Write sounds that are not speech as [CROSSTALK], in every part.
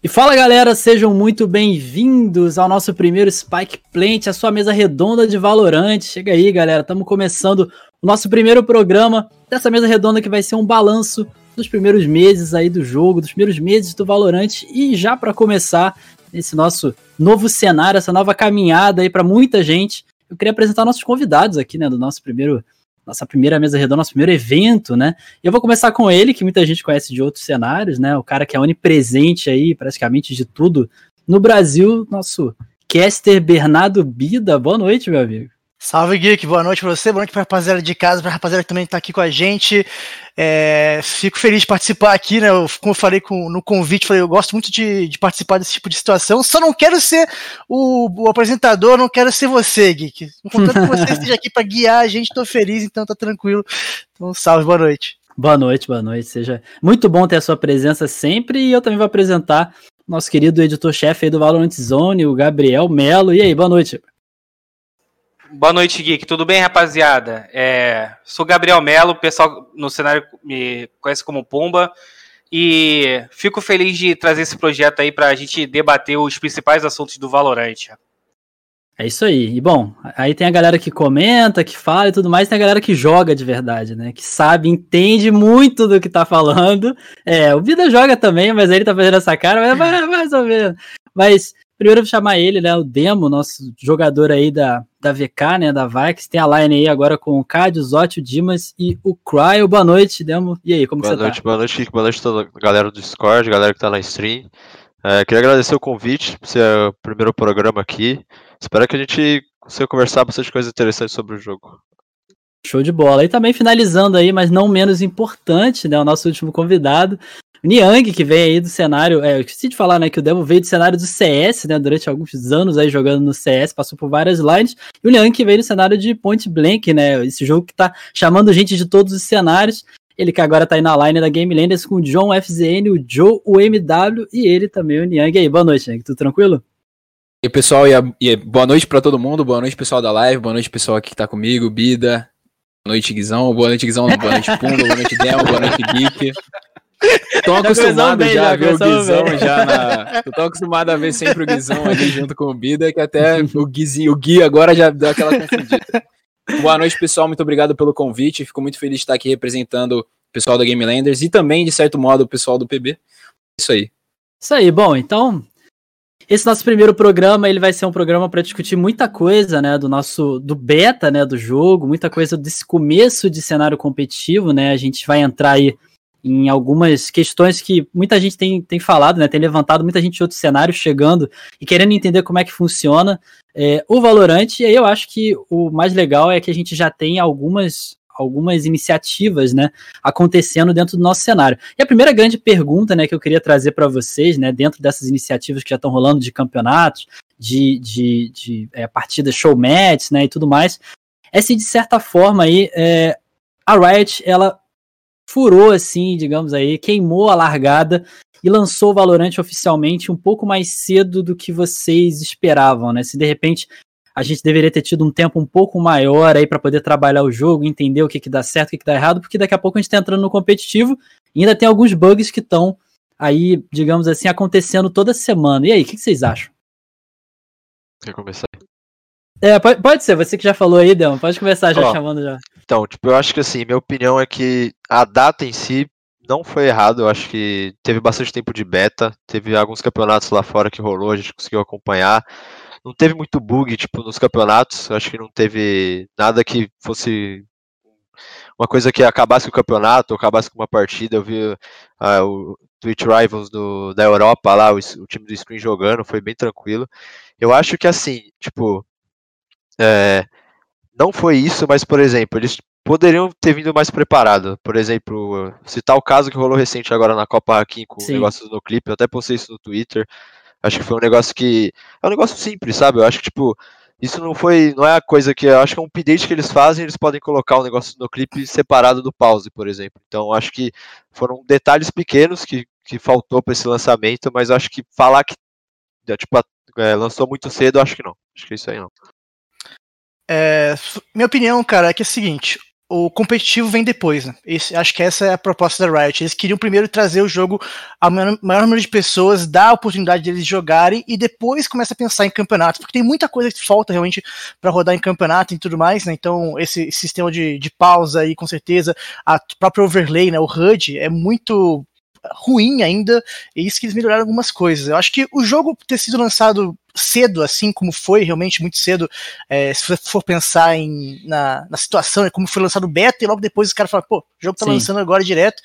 E fala galera, sejam muito bem-vindos ao nosso primeiro Spike Plant, a sua mesa redonda de Valorant. Chega aí, galera, estamos começando o nosso primeiro programa dessa mesa redonda que vai ser um balanço dos primeiros meses aí do jogo, dos primeiros meses do Valorant e já para começar esse nosso novo cenário, essa nova caminhada aí para muita gente, eu queria apresentar nossos convidados aqui, né, do nosso primeiro nossa primeira mesa redonda, nosso primeiro evento, né? E eu vou começar com ele, que muita gente conhece de outros cenários, né? O cara que é onipresente aí, praticamente de tudo no Brasil, nosso caster Bernardo Bida. Boa noite, meu amigo. Salve, Geek. Boa noite pra você, boa noite pra rapaziada de casa, pra rapaziada que também tá aqui com a gente. É, fico feliz de participar aqui, né? Eu, como eu falei com, no convite, falei, eu gosto muito de, de, participar desse tipo de situação. Só não quero ser o, o apresentador, não quero ser você, Geek. Contanto que você [LAUGHS] esteja aqui para guiar a gente, tô feliz, então tá tranquilo. Então, salve, boa noite. Boa noite, boa noite. Seja muito bom ter a sua presença sempre. E eu também vou apresentar nosso querido editor-chefe do Valorant Zone, o Gabriel Melo. E aí, boa noite. Boa noite, Geek. Tudo bem, rapaziada? É, sou Gabriel Melo, o pessoal no cenário me conhece como Pumba. E fico feliz de trazer esse projeto aí para a gente debater os principais assuntos do Valorant. É isso aí. E bom, aí tem a galera que comenta, que fala e tudo mais, tem a galera que joga de verdade, né? Que sabe, entende muito do que tá falando. É, o Vida joga também, mas ele tá fazendo essa cara, mas mais ou menos. Mas Primeiro eu vou chamar ele, né? O Demo, nosso jogador aí da, da VK, né? Da Vax. Tem a line aí agora com o Cádio, Zotti, o Dimas e o Cryo. Boa noite, Demo. E aí, como boa você noite, tá? Boa noite, Boa noite a toda a galera do Discord, galera que tá na stream. É, queria agradecer o convite por ser o primeiro programa aqui. Espero que a gente consiga conversar bastante coisas interessantes sobre o jogo. Show de bola. E também finalizando aí, mas não menos importante, né? O nosso último convidado, Niang, que vem aí do cenário, é, eu esqueci de falar, né, que o Devil veio do cenário do CS, né, durante alguns anos aí jogando no CS, passou por várias lines, e o Niang que veio do cenário de Point Blank, né, esse jogo que tá chamando gente de todos os cenários, ele que agora tá aí na line da Game Landers com o John FZN, o Joe, o MW e ele também, o Niang. E aí, boa noite, Niang, tudo tranquilo? E pessoal, e, a, e boa noite para todo mundo, boa noite pessoal da live, boa noite pessoal aqui que tá comigo, Bida, boa noite Guizão, boa noite Guizão, boa noite Pumba, boa noite Demo, boa noite Geek. Tô acostumado já, já a ver o Guizão bem. já na. Tô tão acostumado a ver sempre o Guizão ali junto com o Bida, que até o Guizinho, o Gui agora já deu aquela confundida. Boa noite, pessoal. Muito obrigado pelo convite. Fico muito feliz de estar aqui representando o pessoal da Game Landers e também, de certo modo, o pessoal do PB. Isso aí. Isso aí, bom, então. Esse nosso primeiro programa, ele vai ser um programa para discutir muita coisa, né, do nosso do beta, né, do jogo, muita coisa desse começo de cenário competitivo, né? A gente vai entrar aí em algumas questões que muita gente tem, tem falado, né? Tem levantado muita gente de outros cenários chegando e querendo entender como é que funciona é, o Valorant. E aí eu acho que o mais legal é que a gente já tem algumas algumas iniciativas, né, acontecendo dentro do nosso cenário. E a primeira grande pergunta, né, que eu queria trazer para vocês, né, dentro dessas iniciativas que já estão rolando de campeonatos, de, de, de é, partidas showmatch, né, e tudo mais, é se de certa forma aí é, a Riot ela furou, assim, digamos aí, queimou a largada e lançou o Valorant oficialmente um pouco mais cedo do que vocês esperavam, né? Se de repente a gente deveria ter tido um tempo um pouco maior aí para poder trabalhar o jogo, entender o que, que dá certo, o que, que dá errado, porque daqui a pouco a gente tá entrando no competitivo e ainda tem alguns bugs que estão aí, digamos assim, acontecendo toda semana. E aí, o que, que vocês acham? Quer começar? É, pode, pode ser, você que já falou aí, Delma, pode começar já Ó, chamando já. Então, tipo, eu acho que assim, minha opinião é que a data em si não foi errado, eu acho que teve bastante tempo de beta, teve alguns campeonatos lá fora que rolou, a gente conseguiu acompanhar. Não teve muito bug, tipo, nos campeonatos, eu acho que não teve nada que fosse uma coisa que acabasse com o campeonato, ou acabasse com uma partida, eu vi uh, o Twitch Rivals do, da Europa lá, o, o time do Screen jogando, foi bem tranquilo. Eu acho que assim, tipo, é, não foi isso, mas, por exemplo, eles poderiam ter vindo mais preparado. Por exemplo, citar o caso que rolou recente agora na Copa Hakim com Sim. negócios no clipe, eu até postei isso no Twitter. Acho que foi um negócio que. É um negócio simples, sabe? Eu acho que, tipo, isso não foi. Não é a coisa que. Eu acho que é um update que eles fazem, eles podem colocar o negócio no clipe separado do pause, por exemplo. Então, acho que foram detalhes pequenos que, que faltou para esse lançamento, mas acho que falar que. Tipo, é, lançou muito cedo, acho que não. Acho que é isso aí não. É, minha opinião, cara, é que é o seguinte: o competitivo vem depois, né? Esse, acho que essa é a proposta da Riot. Eles queriam primeiro trazer o jogo a maior, maior número de pessoas, dar a oportunidade deles jogarem e depois começa a pensar em campeonatos, porque tem muita coisa que falta realmente para rodar em campeonato e tudo mais, né? Então, esse, esse sistema de, de pausa aí, com certeza, a própria overlay, né? O HUD é muito ruim ainda, e isso que eles melhoraram algumas coisas. Eu acho que o jogo ter sido lançado cedo, assim como foi, realmente muito cedo, é, se você for pensar em, na, na situação, é como foi lançado o beta, e logo depois os caras falam, pô, o jogo tá Sim. lançando agora direto.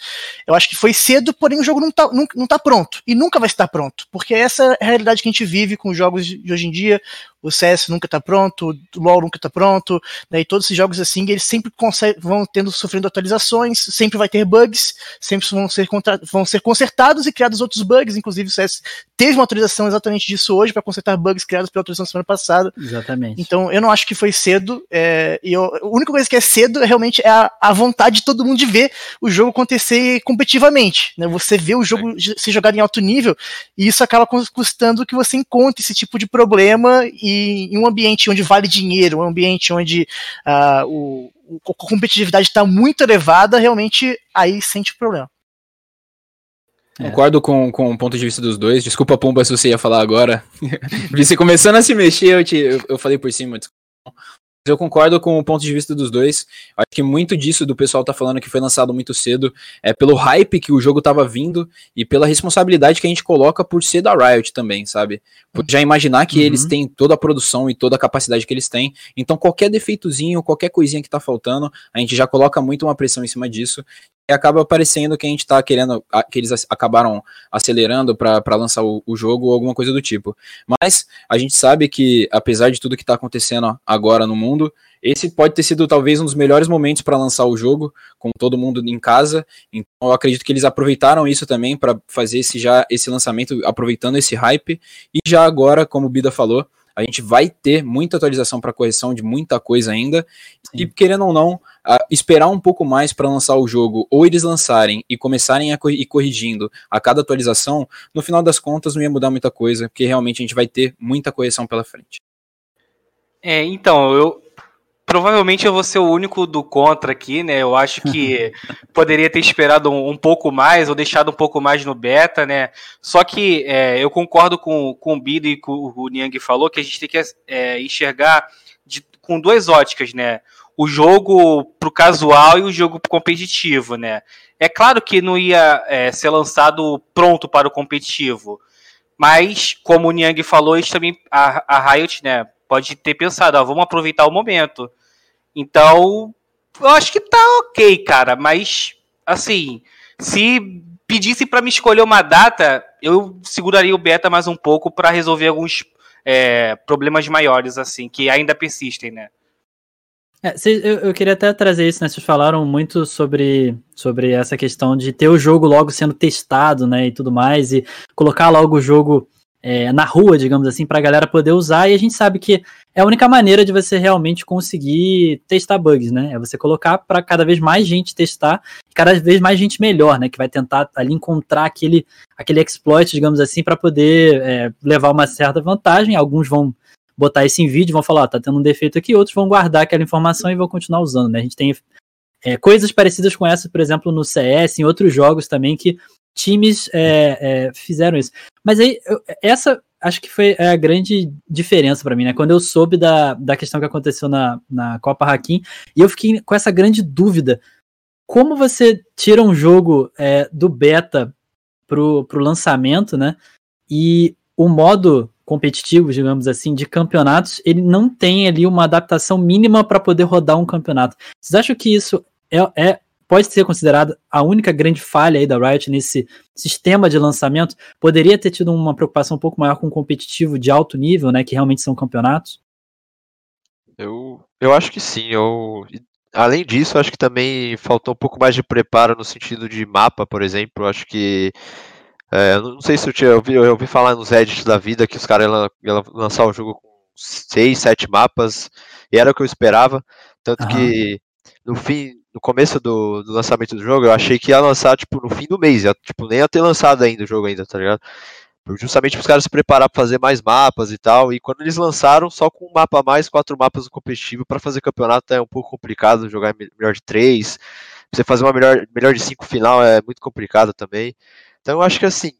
Eu acho que foi cedo, porém o jogo não tá, não, não tá pronto, e nunca vai estar pronto, porque essa é a realidade que a gente vive com os jogos de hoje em dia, o CS nunca tá pronto, o LoL nunca tá pronto, né, e todos esses jogos assim, eles sempre vão tendo, sofrendo atualizações, sempre vai ter bugs, sempre vão ser, vão ser consertados e criados outros bugs, inclusive o CS teve uma atualização exatamente disso hoje, para consertar bugs criados pela atualização semana passada. Exatamente. Então eu não acho que foi cedo, é, e eu, a única coisa que é cedo é realmente é a, a, vontade de todo mundo de ver o jogo acontecer competitivamente, né, você vê o jogo é. ser jogado em alto nível, e isso acaba custando que você encontre esse tipo de problema e em um ambiente onde vale dinheiro, um ambiente onde uh, o, a competitividade está muito elevada, realmente aí sente o problema. É. Concordo com, com o ponto de vista dos dois. Desculpa, Pumba, se você ia falar agora. [LAUGHS] Você começando a se mexer, eu, te, eu, eu falei por cima. Desculpa eu concordo com o ponto de vista dos dois. Acho que muito disso do pessoal tá falando que foi lançado muito cedo é pelo hype que o jogo tava vindo e pela responsabilidade que a gente coloca por ser da Riot também, sabe? Por já imaginar que uhum. eles têm toda a produção e toda a capacidade que eles têm. Então qualquer defeitozinho, qualquer coisinha que tá faltando, a gente já coloca muito uma pressão em cima disso e acaba parecendo que a gente tá querendo, que eles acabaram acelerando para lançar o, o, jogo ou alguma coisa do tipo. Mas a gente sabe que, apesar de tudo que tá acontecendo agora no mundo, esse pode ter sido talvez um dos melhores momentos para lançar o jogo, com todo mundo em casa. Então eu acredito que eles aproveitaram isso também para fazer esse, já, esse lançamento, aproveitando esse hype. E já agora, como o Bida falou, a gente vai ter muita atualização para correção de muita coisa ainda. Sim. E querendo ou não, esperar um pouco mais para lançar o jogo, ou eles lançarem e começarem a ir corrigindo a cada atualização, no final das contas não ia mudar muita coisa, porque realmente a gente vai ter muita correção pela frente. É, então, eu, provavelmente eu vou ser o único do contra aqui, né? Eu acho que [LAUGHS] poderia ter esperado um, um, pouco mais ou deixado um pouco mais no beta, né? Só que é, eu concordo com, com o Bido e com o Niang falou que a gente tem que é, enxergar de, com duas óticas, né? O jogo pro casual e o jogo pro competitivo, né? É claro que não ia é, ser lançado pronto para o competitivo, mas como o Niang falou, eles também a, a Riot, né? Pode ter pensado, vamos aproveitar o momento então, eu acho que tá ok, cara, mas assim, se pedisse para me escolher uma data, eu seguraria o beta mais um pouco para resolver alguns é, problemas maiores, assim, que ainda persistem, né? É, eu, eu, queria até trazer isso, né? Vocês falaram muito sobre, sobre essa questão de ter o jogo logo sendo testado, né? E tudo mais, e colocar logo o jogo é, na rua, digamos assim, para a galera poder usar. E a gente sabe que é a única maneira de você realmente conseguir testar bugs, né? É você colocar para cada vez mais gente testar, cada vez mais gente melhor, né? Que vai tentar ali encontrar aquele, aquele exploit, digamos assim, para poder é, levar uma certa vantagem. Alguns vão botar isso em vídeo, vão falar, ó, tá tendo um defeito aqui, outros vão guardar aquela informação e vão continuar usando, né? A gente tem é, coisas parecidas com essa, por exemplo, no CS, em outros jogos também, que times é, é, fizeram isso. Mas aí, eu, essa acho que foi a grande diferença para mim, né? Quando eu soube da, da questão que aconteceu na, na Copa Hakim, e eu fiquei com essa grande dúvida. Como você tira um jogo é, do beta pro, pro lançamento, né? E o modo competitivo, digamos assim, de campeonatos, ele não tem ali uma adaptação mínima para poder rodar um campeonato. Vocês acham que isso é, é pode ser considerada a única grande falha aí da Riot nesse sistema de lançamento, poderia ter tido uma preocupação um pouco maior com o competitivo de alto nível, né, que realmente são campeonatos? Eu, eu acho que sim. Eu, além disso, acho que também faltou um pouco mais de preparo no sentido de mapa, por exemplo. Eu acho que é, não sei se eu, tinha, eu, ouvi, eu ouvi falar nos edits da vida que os caras iam lançar o jogo com seis, sete mapas, e era o que eu esperava. Tanto uhum. que no fim, no começo do, do, lançamento do jogo, eu achei que ia lançar, tipo, no fim do mês, ia, tipo, nem ia ter lançado ainda o jogo ainda, tá ligado? justamente os caras se preparar para fazer mais mapas e tal. E quando eles lançaram, só com um mapa a mais, quatro mapas no competitivo, para fazer campeonato é um pouco complicado, jogar melhor de três. Você fazer uma melhor, melhor de cinco final é muito complicado também. Então eu acho que assim,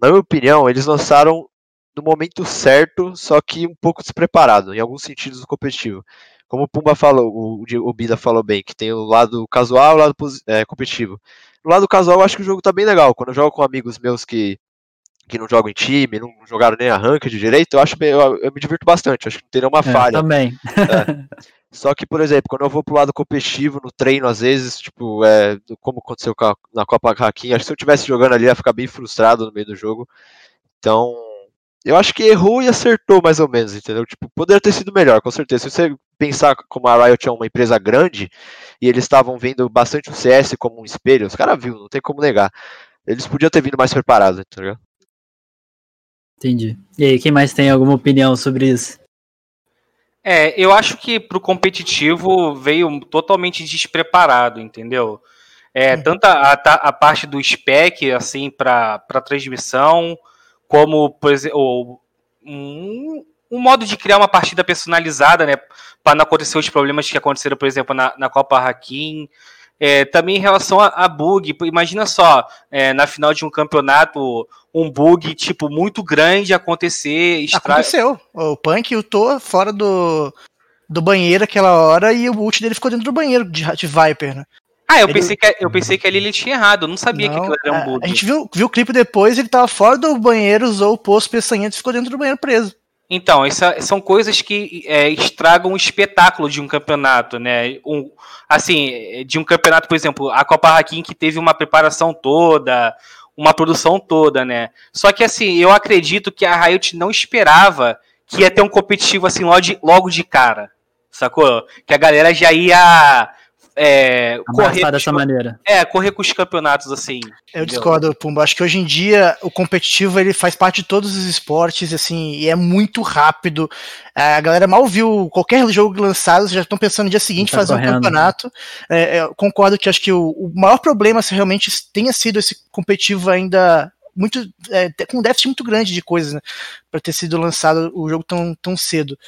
na minha opinião, eles lançaram no momento certo, só que um pouco despreparado, em alguns sentidos do competitivo. Como o Pumba falou, o, o Bida falou bem, que tem o lado casual e o lado é, competitivo. No lado casual, eu acho que o jogo tá bem legal. Quando eu jogo com amigos meus que que não jogam em time, não jogaram nem a rank de direito, eu acho que eu, eu, me divirto bastante, acho que não tem nenhuma é, falha. Também. É. [LAUGHS] Só que, por exemplo, quando eu vou pro lado competitivo, no treino, às vezes, tipo, é, como aconteceu na Copa Hacking, acho que se eu estivesse jogando ali, ia ficar bem frustrado no meio do jogo. Então, eu acho que errou e acertou mais ou menos, entendeu? Tipo, poderia ter sido melhor, com certeza. Se você pensar como a Riot é uma empresa grande e eles estavam vendo bastante o CS como um espelho, os caras viram, não tem como negar. Eles podiam ter vindo mais preparados, entendeu? Entendi. E aí, quem mais tem alguma opinião sobre isso? É, eu acho que pro competitivo veio totalmente despreparado, entendeu? É, hum. tanto a, a, parte do spec, assim, para transmissão, como, por exemplo, um, um modo de criar uma partida personalizada, né? Para não acontecer os problemas que aconteceram, por exemplo, na, na Copa Hakim. É, também em relação a, a bug, imagina só, é, na final de um campeonato, um bug tipo muito grande acontecer. Extra... Aconteceu. O Punk ultou fora do, do banheiro aquela hora e o ult dele ficou dentro do banheiro de, de Viper, né? Ah, eu, ele... pensei que, eu pensei que ali ele tinha errado, eu não sabia não, que aquilo era um bug. A gente viu, viu o clipe depois, ele tava fora do banheiro, usou o poço peçanhento e ficou dentro do banheiro preso. Então, essa, são coisas que é, estragam o espetáculo de um campeonato, né? Um, assim, de um campeonato, por exemplo, a Copa Hakim que teve uma preparação toda, uma produção toda, né? Só que assim, eu acredito que a Riot não esperava que ia ter um competitivo assim logo de, logo de cara, sacou? Que a galera já ia é, correr dessa com, maneira. É, correr com os campeonatos assim. Eu entendeu? discordo, Pumba. Acho que hoje em dia o competitivo ele faz parte de todos os esportes, assim, e é muito rápido. É, a galera mal viu qualquer jogo lançado, já estão pensando no dia seguinte tá fazer correndo. um campeonato. É, é concordo que acho que o, o maior problema se realmente tenha sido esse competitivo ainda muito é, com um déficit muito grande de coisas né, para ter sido lançado o jogo tão, tão cedo.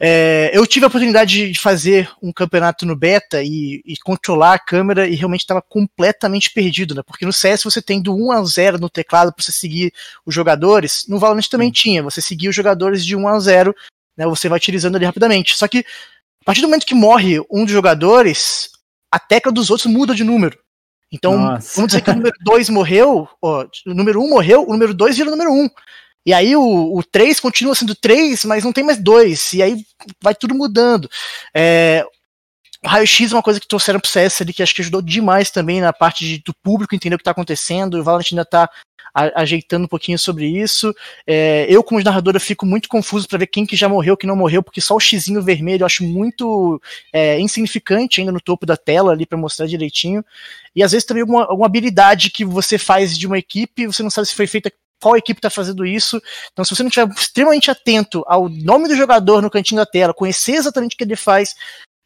É, eu tive a oportunidade de fazer um campeonato no beta e, e controlar a câmera e realmente estava completamente perdido, né? Porque no CS você tem do 1 a 0 no teclado para você seguir os jogadores, no Valorant também tinha, você seguia os jogadores de 1 a 0, né? Você vai utilizando ali rapidamente. Só que a partir do momento que morre um dos jogadores, a tecla dos outros muda de número. Então, Nossa. vamos dizer que o número 2 morreu, ó, o número 1 um morreu, o número 2 vira o número 1. Um. E aí o, o 3 continua sendo 3, mas não tem mais 2. E aí vai tudo mudando. É, o raio-x é uma coisa que trouxeram pro CS ali, que acho que ajudou demais também na parte de, do público entender o que está acontecendo. O Valorant ainda está ajeitando um pouquinho sobre isso. É, eu, como narradora, fico muito confuso para ver quem que já morreu, quem não morreu, porque só o xizinho vermelho eu acho muito é, insignificante ainda no topo da tela ali para mostrar direitinho. E às vezes também alguma, alguma habilidade que você faz de uma equipe, você não sabe se foi feita qual equipe está fazendo isso. Então, se você não estiver extremamente atento ao nome do jogador no cantinho da tela, conhecer exatamente o que ele faz,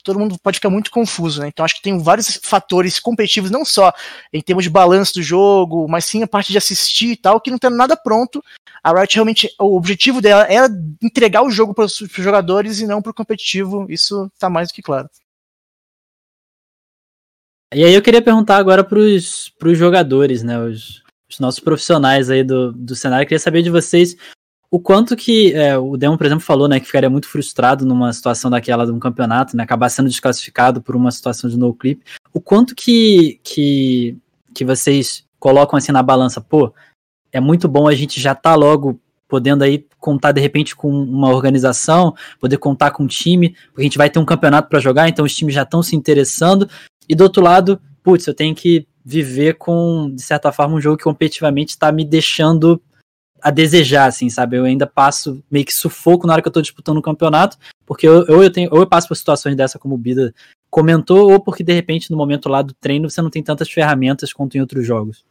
todo mundo pode ficar muito confuso, né? Então acho que tem vários fatores competitivos, não só em termos de balanço do jogo, mas sim a parte de assistir e tal, que não tem nada pronto. A Riot realmente, o objetivo dela era entregar o jogo para os jogadores e não para o competitivo, isso está mais do que claro. E aí eu queria perguntar agora para os jogadores, né? Os, os nossos profissionais aí do, do cenário. Eu queria saber de vocês o quanto que é, o Demon, por exemplo, falou, né, que ficaria muito frustrado numa situação daquela de um campeonato, né, acabar sendo desclassificado por uma situação de no clip. O quanto que, que, que vocês colocam assim na balança, pô, é muito bom a gente já tá logo podendo aí contar de repente com uma organização, poder contar com um time, porque a gente vai ter um campeonato para jogar, então os times já estão se interessando. E do outro lado, putz, eu tenho que viver com, de certa forma, um jogo que competitivamente está me deixando a desejar, assim, sabe? Eu ainda passo meio que sufoco na hora que eu tô disputando o campeonato, porque eu, ou, eu tenho, ou eu passo por situações dessa como o Bida comentou, ou porque de repente no momento lá do treino você não tem tantas ferramentas quanto em outros jogos.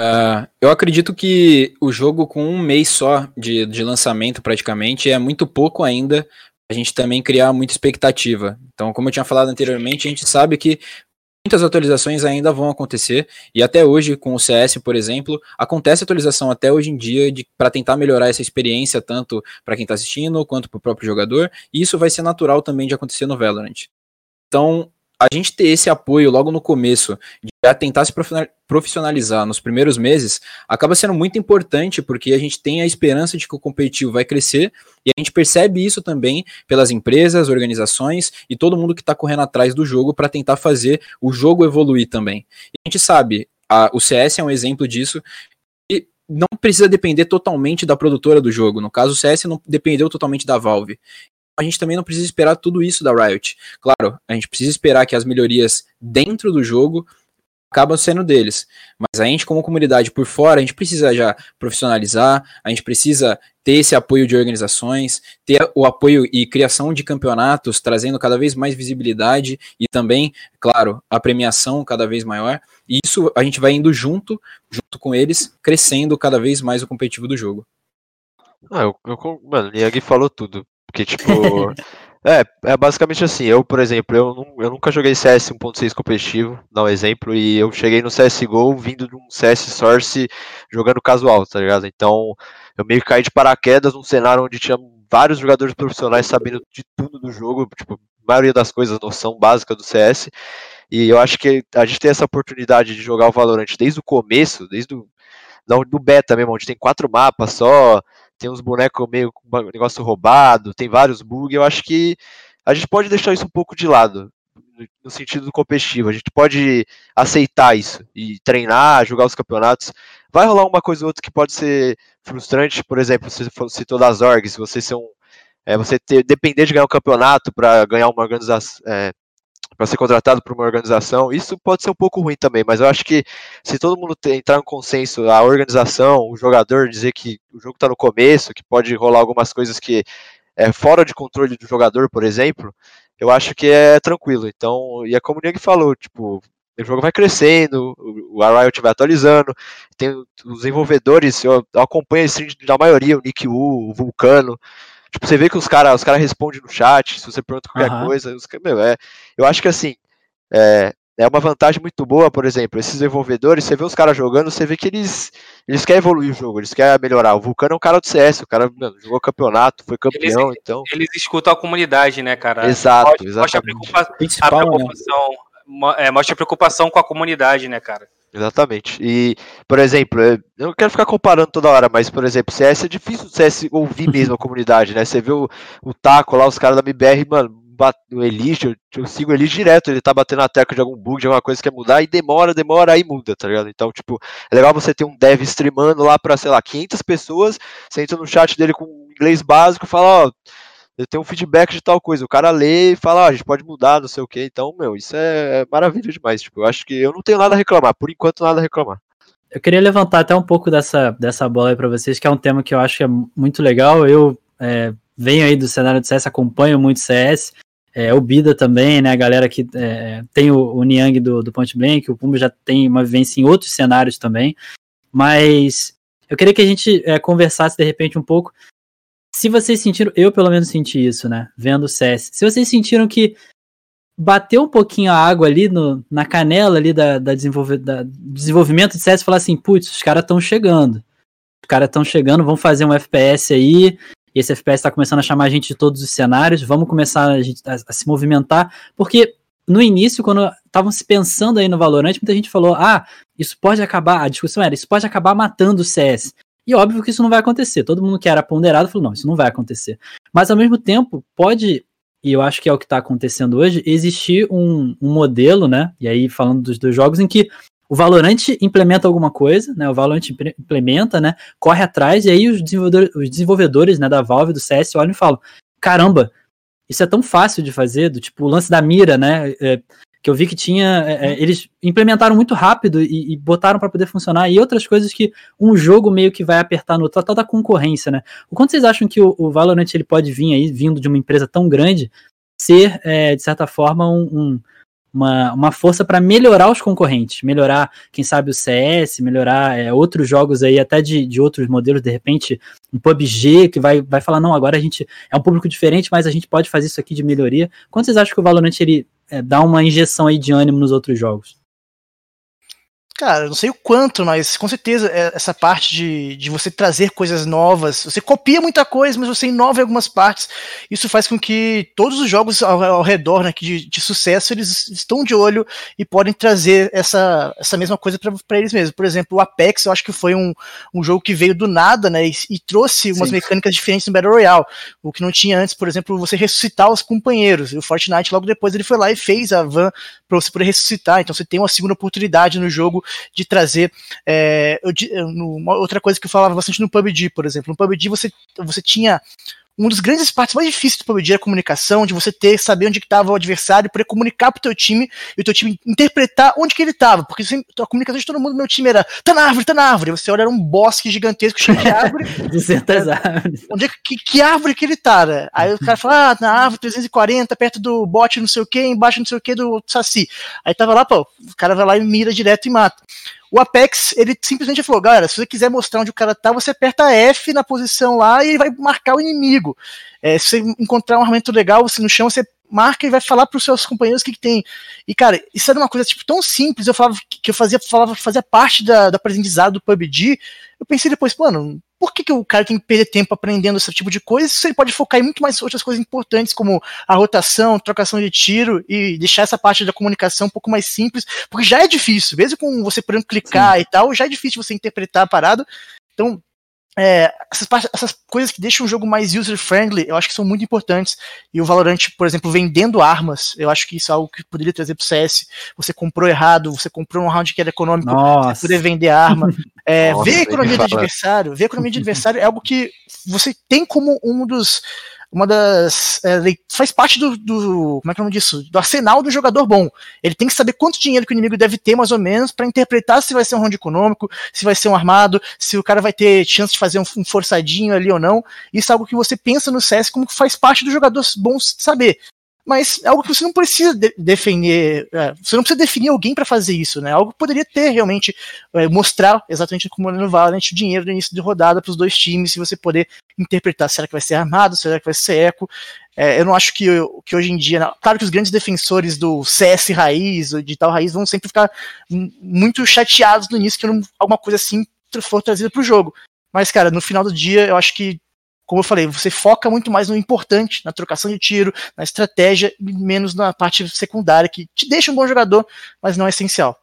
Uh, eu acredito que o jogo com um mês só de, de lançamento praticamente é muito pouco ainda a gente também criar muita expectativa. Então, como eu tinha falado anteriormente, a gente sabe que muitas atualizações ainda vão acontecer e até hoje com o CS, por exemplo, acontece atualização até hoje em dia para tentar melhorar essa experiência tanto para quem está assistindo quanto para o próprio jogador, e isso vai ser natural também de acontecer no Valorant. Então, a gente ter esse apoio logo no começo, de já tentar se profissionalizar nos primeiros meses, acaba sendo muito importante porque a gente tem a esperança de que o competitivo vai crescer e a gente percebe isso também pelas empresas, organizações e todo mundo que está correndo atrás do jogo para tentar fazer o jogo evoluir também. E a gente sabe, a, o CS é um exemplo disso, não precisa depender totalmente da produtora do jogo. No caso, o CS não dependeu totalmente da Valve a gente também não precisa esperar tudo isso da Riot. Claro, a gente precisa esperar que as melhorias dentro do jogo acabam sendo deles. Mas a gente, como comunidade por fora, a gente precisa já profissionalizar, a gente precisa ter esse apoio de organizações, ter o apoio e criação de campeonatos, trazendo cada vez mais visibilidade e também, claro, a premiação cada vez maior. E isso a gente vai indo junto, junto com eles, crescendo cada vez mais o competitivo do jogo. Ah, eu, eu, mano, o Yagi falou tudo. Porque, tipo. [LAUGHS] é, é basicamente assim. Eu, por exemplo, eu, eu nunca joguei CS 1.6 competitivo, dá um exemplo, e eu cheguei no CSGO vindo de um CS Source jogando casual, tá ligado? Então, eu meio que caí de paraquedas num cenário onde tinha vários jogadores profissionais sabendo de tudo do jogo, tipo, maioria das coisas, noção básica do CS. E eu acho que a gente tem essa oportunidade de jogar o Valorant desde o começo, desde o do beta mesmo, onde tem quatro mapas só, tem uns bonecos meio com negócio roubado, tem vários bugs. Eu acho que a gente pode deixar isso um pouco de lado, no sentido do competitivo. A gente pode aceitar isso e treinar, jogar os campeonatos. Vai rolar uma coisa ou outra que pode ser frustrante, por exemplo, se citou das orgs, você ser um. É, você ter, depender de ganhar um campeonato para ganhar uma organização, é, para ser contratado por uma organização, isso pode ser um pouco ruim também, mas eu acho que se todo mundo entrar em consenso, a organização, o jogador dizer que o jogo está no começo, que pode rolar algumas coisas que é fora de controle do jogador, por exemplo, eu acho que é tranquilo. Então, e é como o Nick falou, tipo, o jogo vai crescendo, o Riot vai atualizando, tem os desenvolvedores, eu acompanho a stream da maioria, o Nick Wu, o Vulcano, Tipo, você vê que os caras os cara respondem no chat, se você pergunta qualquer uhum. coisa. Os, meu, é, eu acho que assim, é, é uma vantagem muito boa, por exemplo, esses desenvolvedores, você vê os caras jogando, você vê que eles, eles querem evoluir o jogo, eles querem melhorar. O Vulcano é um cara do CS, o cara mano, jogou campeonato, foi campeão, eles, então. Eles escutam a comunidade, né, cara? Exato, exato. Mostra a, preocupação, é, mostra a preocupação com a comunidade, né, cara? Exatamente. E, por exemplo, eu não quero ficar comparando toda hora, mas, por exemplo, CS é difícil o CS ouvir mesmo a comunidade, né? Você vê o, o Taco lá, os caras da MBR, mano, o Elish, eu, eu sigo ele direto, ele tá batendo a tecla de algum bug, de alguma coisa que quer mudar, e demora, demora, aí muda, tá ligado? Então, tipo, é legal você ter um dev streamando lá pra, sei lá, 500 pessoas, você entra no chat dele com inglês básico e fala, ó, eu tenho um feedback de tal coisa. O cara lê e fala, ah, a gente pode mudar, não sei o que. Então, meu, isso é maravilha demais. Tipo, eu acho que eu não tenho nada a reclamar. Por enquanto, nada a reclamar. Eu queria levantar até um pouco dessa, dessa bola aí para vocês, que é um tema que eu acho que é muito legal. Eu é, venho aí do cenário de CS, acompanho muito CS. É, o Bida também, né? A galera que é, tem o, o Niang do, do Point Blank, o Pumba já tem uma vivência em outros cenários também. Mas eu queria que a gente é, conversasse de repente um pouco se vocês sentiram, eu pelo menos senti isso, né? Vendo o CS. Se vocês sentiram que bateu um pouquinho a água ali no, na canela ali da, da, desenvolve, da desenvolvimento de CS e falar assim, putz, os caras estão chegando. Os caras estão chegando, vão fazer um FPS aí. Esse FPS está começando a chamar a gente de todos os cenários. Vamos começar a, gente, a, a se movimentar. Porque no início, quando estavam se pensando aí no Valorant, muita gente falou: ah, isso pode acabar. A discussão era: isso pode acabar matando o CS. E óbvio que isso não vai acontecer. Todo mundo que era ponderado falou: não, isso não vai acontecer. Mas ao mesmo tempo, pode, e eu acho que é o que está acontecendo hoje, existir um, um, modelo, né? E aí, falando dos dois jogos, em que o Valorant implementa alguma coisa, né? O Valorant implementa, né? Corre atrás, e aí os desenvolvedores, os desenvolvedores né, da Valve, do CS, olham e falam: caramba, isso é tão fácil de fazer, do tipo o lance da mira, né? É, que eu vi que tinha. É, é eles implementaram muito rápido e, e botaram para poder funcionar, e outras coisas que um jogo meio que vai apertar no total da concorrência, né? O quanto vocês acham que o, o Valorant ele pode vir aí, vindo de uma empresa tão grande, ser, é, de certa forma, um, um uma, uma força para melhorar os concorrentes, melhorar, quem sabe, o CS, melhorar é, outros jogos aí, até de, de outros modelos, de repente, um PUBG, que vai, vai falar, não, agora a gente é um público diferente, mas a gente pode fazer isso aqui de melhoria. Quanto vocês acham que o Valorant ele é, dar uma injeção aí de ânimo nos outros jogos? Cara, não sei o quanto, mas com certeza é, essa parte de, de você trazer coisas novas. Você copia muita coisa, mas você inova em algumas partes. Isso faz com que todos os jogos ao, ao redor né, de, de, sucesso eles estão de olho e podem trazer essa, essa mesma coisa para eles mesmos. Por exemplo, o Apex, eu acho que foi um, um jogo que veio do nada né, e, e trouxe umas Sim. mecânicas diferentes no Battle Royale. O que não tinha antes, por exemplo, você ressuscitar os companheiros. E o Fortnite, logo depois, ele foi lá e fez a van para você poder ressuscitar. Então você tem uma segunda oportunidade no jogo de trazer. É, eu, outra coisa que eu falava bastante no PUBG, por exemplo. No PUBG você, você tinha um dos grandes partes mais difíceis do PUBG é a comunicação, de você ter, saber onde estava o adversário, poder comunicar pro teu time e o teu time interpretar onde que ele estava, porque sempre, a comunicação de todo mundo no meu time era tá na árvore, tá na árvore, você olha era um bosque gigantesco cheio de árvore. [LAUGHS] de certas árvores. Onde é que, que árvore que ele tá, né? Aí o cara fala, ah, na árvore 340, perto do bote não sei o que, embaixo não sei o que do Saci. Aí tava lá, pô, o cara vai lá e mira direto e mata. O Apex, ele simplesmente falou, galera, se você quiser mostrar onde o cara tá, você aperta F na posição lá e ele vai marcar o inimigo. É, se você encontrar um armamento legal você no chão, você marca e vai falar para os seus companheiros o que, que, tem. E, cara, isso era uma coisa tipo, tão simples, eu falava que eu fazia, falava fazia parte da, da aprendizado do PUBG. Eu pensei depois, mano, por que, que o cara tem que perder tempo aprendendo esse tipo de coisa se ele pode focar em muito mais outras coisas importantes, como a rotação, trocação de tiro e deixar essa parte da comunicação um pouco mais simples, porque já é difícil, mesmo com você, por exemplo, clicar Sim. e tal, já é difícil você interpretar a parada. Então, é, essas, essas, coisas que deixam o jogo mais user-friendly, eu acho que são muito importantes. E o Valorant, por exemplo, vendendo armas, eu acho que isso é algo que poderia trazer pro CS. Você comprou errado, você comprou um round que era econômico, Nossa. você poder vender arma. [LAUGHS] É, ver a economia do adversário, ver a economia de adversário é algo que você tem como um dos uma das. É, faz parte do, do, Como é que é o nome disso? Do arsenal do jogador bom. Ele tem que saber quanto dinheiro que o inimigo deve ter, mais ou menos, para interpretar se vai ser um round econômico, se vai ser um armado, se o cara vai ter chance de fazer um, um forçadinho ali ou não. Isso é algo que você pensa no CS como que faz parte do jogador bom saber mas é algo que você não precisa de defender, é, você não precisa definir alguém para fazer isso, né? Algo que poderia ter realmente é, mostrar exatamente como no Valorant o dinheiro no início de rodada para os dois times, se você poder interpretar será que vai ser armado, será que vai ser eco. É, eu não acho que, que hoje em dia, claro que os grandes defensores do CS raiz, ou digital raiz, vão sempre ficar muito chateados no início que alguma coisa assim for trazida para o jogo. Mas, cara, no final do dia, eu acho que como eu falei, você foca muito mais no importante, na trocação de tiro, na estratégia, e menos na parte secundária, que te deixa um bom jogador, mas não é essencial.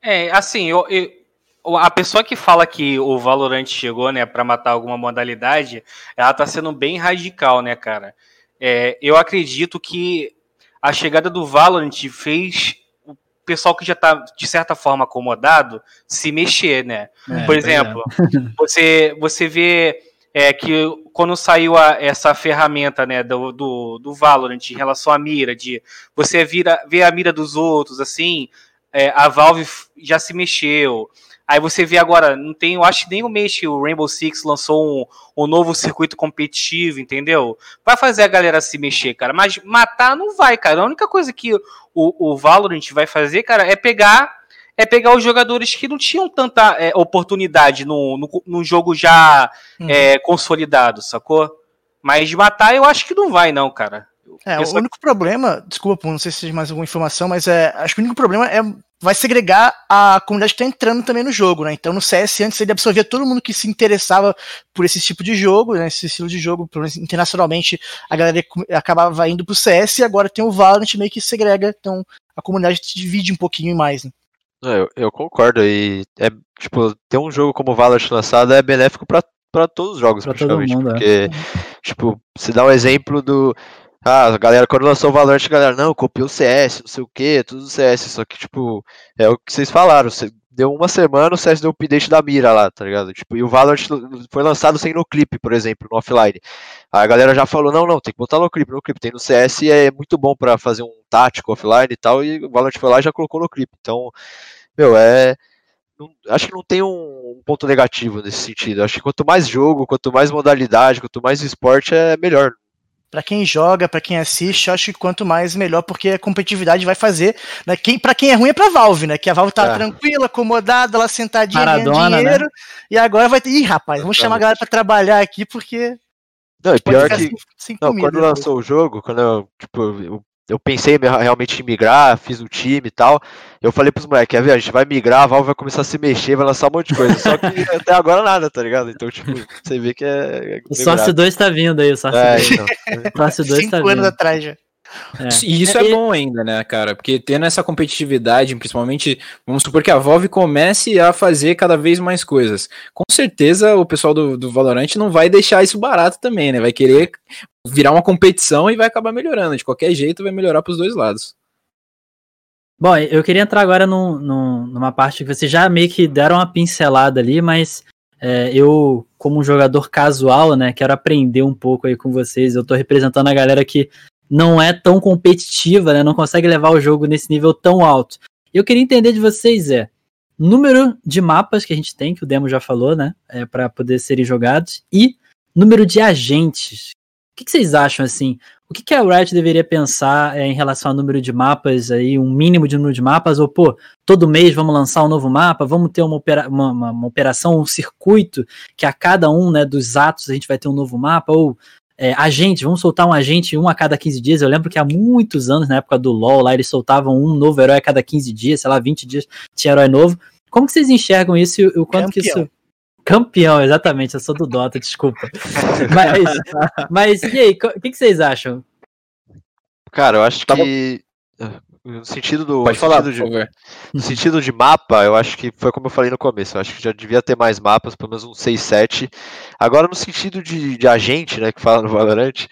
É, assim, eu, eu, a pessoa que fala que o Valorant chegou, né, para matar alguma modalidade, ela tá sendo bem radical, né, cara? É, eu acredito que a chegada do Valorant fez o pessoal que já tá, de certa forma, acomodado se mexer, né? É, Por exemplo, é. você, você vê é que quando saiu a, essa ferramenta né, do, do, do, Valorant em relação à mira, de você vira, ver a mira dos outros, assim, é, a Valve já se mexeu. Aí você vê agora, não tem, eu acho que nem o mês o Rainbow Six lançou um, um novo circuito competitivo, entendeu? Vai fazer a galera se mexer, cara. Mas matar não vai, cara. A única coisa que o, o Valorant vai fazer, cara, é pegar é pegar os jogadores que não tinham tanta é, oportunidade no, no, no, jogo já uhum. é, consolidado, sacou? Mas de matar eu acho que não vai, não, cara. É, o único problema, desculpa, não sei se tem mais alguma informação, mas é, acho que o único problema é vai segregar a comunidade que tá entrando também no jogo, né? Então no CS antes ele absorvia todo mundo que se interessava por esse tipo de jogo, né? Esse estilo de jogo, internacionalmente a galera acabava indo pro CS e agora tem o Valorant meio que segrega, então a comunidade se divide um pouquinho mais, né? Eu, eu concordo. E é, tipo, ter um jogo como o Valorant lançado é benéfico para para todos os jogos, pra praticamente. Mundo, é. porque, é. tipo, se dá um exemplo do. Ah, a galera, quando lançou o Valorant, galera, não, copiou o CS, não sei o que, tudo CS. Só que, tipo, é o que vocês falaram. Você deu uma semana, o CS deu o update da mira lá, tá ligado? Tipo, e o Valorant foi lançado sem no clipe, por exemplo, no offline. Aí a galera já falou, não, não, tem que botar no clipe, no clipe. Tem no CS e é muito bom para fazer um tático offline e tal, e o Valorant foi lá e já colocou no clipe. Então, meu, é. Acho que não tem um, ponto negativo nesse sentido. Acho que quanto mais jogo, quanto mais modalidade, quanto mais esporte, é melhor. Para quem joga, para quem assiste, acho que quanto mais melhor, porque a competitividade vai fazer. Né? Quem, para quem é ruim é pra Valve, né? Que a Valve tá é. tranquila, acomodada, lá sentadinha, Maradona, dinheiro. Né? E agora vai ter. Ih, rapaz, vamos chamar a galera pra trabalhar aqui, porque. Não, e pior que. Sem, sem não, comida, quando lançou o jogo, quando eu, tipo, eu eu pensei realmente em migrar, fiz o time e tal. Eu falei pros moleques, quer ver, a gente vai migrar, a Valve vai começar a se mexer, vai lançar um monte de coisa. Só que [LAUGHS] até agora nada, tá ligado? Então, tipo, você vê que é. é o Source 2 tá vindo aí, o é, 2. Então. Source 2 Cinco tá anos vindo. atrás já. É. E isso é, é bom ainda, né, cara? Porque tendo essa competitividade, principalmente, vamos supor que a Valve comece a fazer cada vez mais coisas. Com certeza o pessoal do, do Valorant não vai deixar isso barato também, né? Vai querer virar uma competição e vai acabar melhorando. De qualquer jeito, vai melhorar para os dois lados. Bom, eu queria entrar agora num, num, numa parte que vocês já meio que deram uma pincelada ali, mas é, eu, como um jogador casual, né, quero aprender um pouco aí com vocês. Eu tô representando a galera que não é tão competitiva, né, não consegue levar o jogo nesse nível tão alto. Eu queria entender de vocês é número de mapas que a gente tem, que o Demo já falou, né, é, para poder serem jogados, e número de agentes que, que vocês acham assim? O que, que a Riot deveria pensar é, em relação ao número de mapas aí, um mínimo de número de mapas, ou pô, todo mês vamos lançar um novo mapa, vamos ter uma, opera uma, uma, uma operação, um circuito que a cada um né, dos atos a gente vai ter um novo mapa, ou é, agente, vamos soltar um agente um a cada 15 dias. Eu lembro que há muitos anos, na época do LoL, lá eles soltavam um novo herói a cada 15 dias, sei lá, 20 dias tinha herói novo. Como que vocês enxergam isso e o quanto Campeão. que isso Campeão, exatamente, eu sou do Dota, desculpa. Mas, mas e aí, o que, que, vocês acham? Cara, eu acho tá que. Ah, no sentido do. Pode falar, de, No sentido de mapa, eu acho que foi como eu falei no começo. Eu acho que já devia ter mais mapas, pelo menos uns 6, 7. Agora, no sentido de, de agente, né, que fala no Valorant,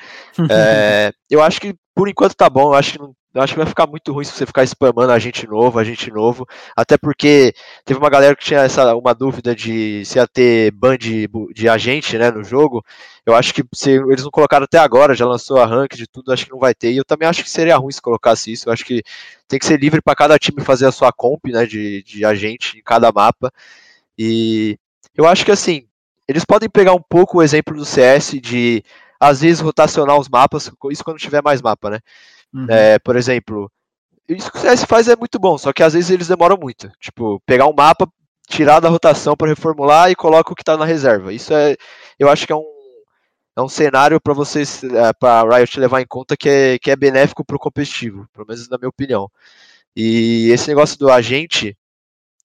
é, [LAUGHS] eu acho que por enquanto tá bom. Eu acho que não, eu acho que vai ficar muito ruim se você ficar spamando a gente novo, a gente novo. Até porque teve uma galera que tinha essa, uma dúvida de se ia ter ban de, de agente né, no jogo. Eu acho que se eles não colocaram até agora, já lançou a rank de tudo, acho que não vai ter. E eu também acho que seria ruim se colocasse isso. Eu acho que tem que ser livre para cada time fazer a sua comp né, de, de agente em cada mapa. E eu acho que assim, eles podem pegar um pouco o exemplo do CS de às vezes rotacionar os mapas, isso quando tiver mais mapa, né? Uhum. É, por exemplo, isso que o CS faz é muito bom, só que às vezes eles demoram muito. Tipo, pegar um mapa, tirar da rotação para reformular e coloca o que está na reserva. Isso é, eu acho que é um, é um cenário para vocês, é, para Riot levar em conta que é, que é benéfico para o competitivo, pelo menos na minha opinião. E esse negócio do agente,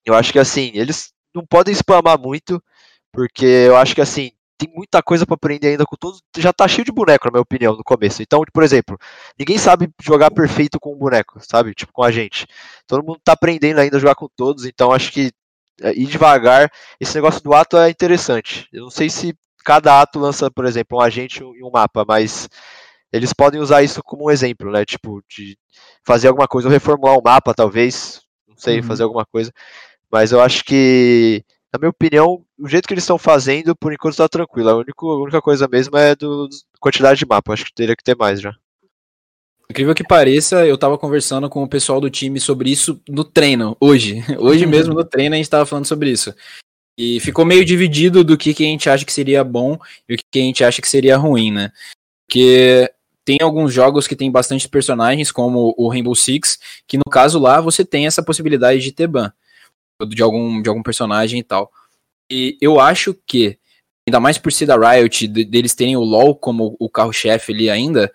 eu acho que assim, eles não podem spamar muito, porque eu acho que assim, tem muita coisa para aprender ainda com todos. Já tá cheio de boneco, na minha opinião, no começo. Então, por exemplo, ninguém sabe jogar perfeito com um boneco, sabe? Tipo, com a gente. Todo mundo tá aprendendo ainda a jogar com todos, então acho que é, ir devagar. Esse negócio do ato é interessante. Eu não sei se cada ato lança, por exemplo, um agente e um mapa, mas eles podem usar isso como um exemplo, né? Tipo, de fazer alguma coisa, ou reformular um mapa, talvez. Não sei, uhum. fazer alguma coisa. Mas eu acho que na minha opinião, o jeito que eles estão fazendo, por enquanto está tranquilo. A única, a única coisa mesmo é do quantidade de mapa. Acho que teria que ter mais já. Incrível que pareça, eu tava conversando com o pessoal do time sobre isso no treino, hoje. [LAUGHS] Hoje mesmo no treino a gente tava falando sobre isso. E ficou meio dividido do que, que a gente acha que seria bom e o que, que a gente acha que seria ruim, né? Porque tem alguns jogos que tem bastante personagens, como o Rainbow Six, que no caso lá você tem essa possibilidade de ter ban de algum, de algum personagem e tal. E eu acho que, ainda mais por ser da Riot, de, deles terem o LoL como o carro-chefe ali ainda,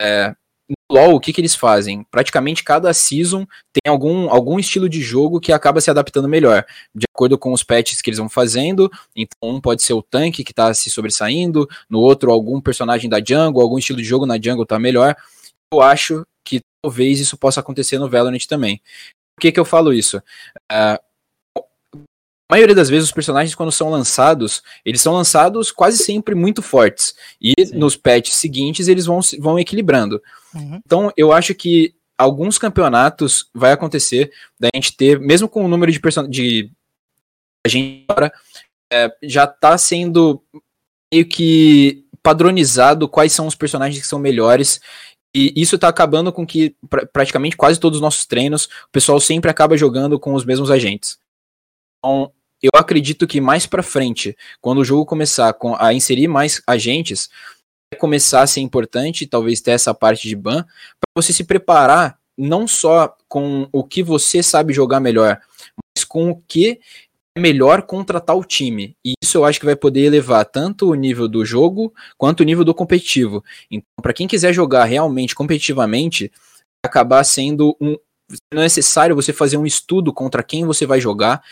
é, no LoL, o que, que eles fazem? Praticamente cada season tem algum, algum estilo de jogo que acaba se adaptando melhor, de acordo com os patches que eles vão fazendo. Então, um pode ser o tanque que tá se sobressaindo, no outro, algum personagem da jungle, algum estilo de jogo na jungle tá melhor. Eu acho que talvez isso possa acontecer no Valorant também. Por que, que eu falo isso? Uh, maioria das vezes os personagens quando são lançados, eles são lançados quase sempre muito fortes. E Sim. nos patches seguintes eles vão, vão equilibrando. Uhum. Então eu acho que alguns campeonatos vai acontecer da gente ter, mesmo com o número de personagens de a gente agora, é, já está sendo meio que padronizado quais são os personagens que são melhores e isso está acabando com que pr praticamente quase todos os nossos treinos, o pessoal sempre acaba jogando com os mesmos agentes. Então, eu acredito que mais para frente, quando o jogo começar a inserir mais agentes, vai começar a ser importante, talvez ter essa parte de ban, para você se preparar não só com o que você sabe jogar melhor, mas com o que é melhor contratar o time. E isso eu acho que vai poder elevar tanto o nível do jogo quanto o nível do competitivo. Então, para quem quiser jogar realmente competitivamente, acabar sendo um. Não é necessário você fazer um estudo contra quem você vai jogar,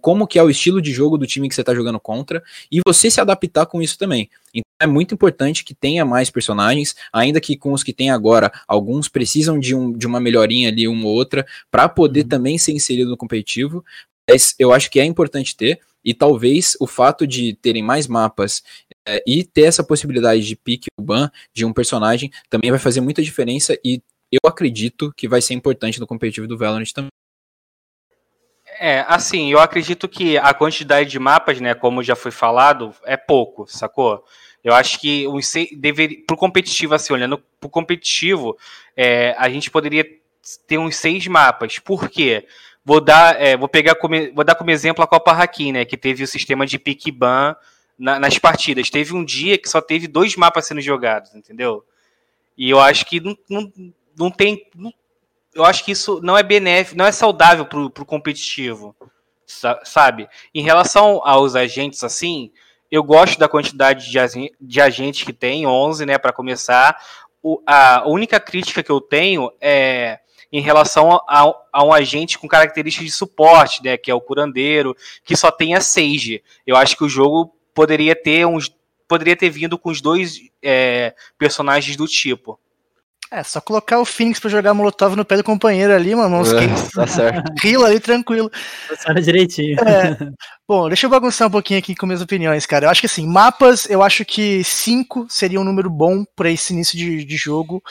como que é o estilo de jogo do time que você está jogando contra, e você se adaptar com isso também. Então é muito importante que tenha mais personagens, ainda que com os que tem agora, alguns precisam de, um, de uma melhorinha ali, uma ou outra, para poder uhum. também ser inserido no competitivo. Mas eu acho que é importante ter, e talvez o fato de terem mais mapas é, e ter essa possibilidade de pique o ban de um personagem também vai fazer muita diferença e eu acredito que vai ser importante no competitivo do Valorant também. É, assim, eu acredito que a quantidade de mapas, né, como já foi falado, é pouco, sacou? Eu acho que o deveria, pro competitivo, assim, olhando pro competitivo, é, a gente poderia ter uns seis mapas. Por quê? Vou dar, é, vou pegar como, vou dar como exemplo a Copa Haki, né, que teve o sistema de pick ban na, nas partidas. Teve um dia que só teve dois mapas sendo jogados, entendeu? E eu acho que não, não, não tem, não eu acho que isso não é benéfico, não é saudável pro, pro competitivo, sabe? Em relação aos agentes, assim, eu gosto da quantidade de, de agentes que tem, 11, né, para começar. O, a única crítica que eu tenho é em relação a, a, um agente com características de suporte, né, que é o curandeiro, que só tem a Sage. Eu acho que o jogo poderia ter uns poderia ter vindo com os dois é, personagens do tipo. É, só colocar o Phoenix pra jogar Molotov no pé do companheiro ali, mano. Uns é, [LAUGHS] tá certo. Rila ali tranquilo. Funciona direitinho. É. [LAUGHS] Bom, deixa eu bagunçar um pouquinho aqui com minhas opiniões, cara. Eu acho que assim, mapas, eu acho que 5 seria um número bom para esse início de, de jogo.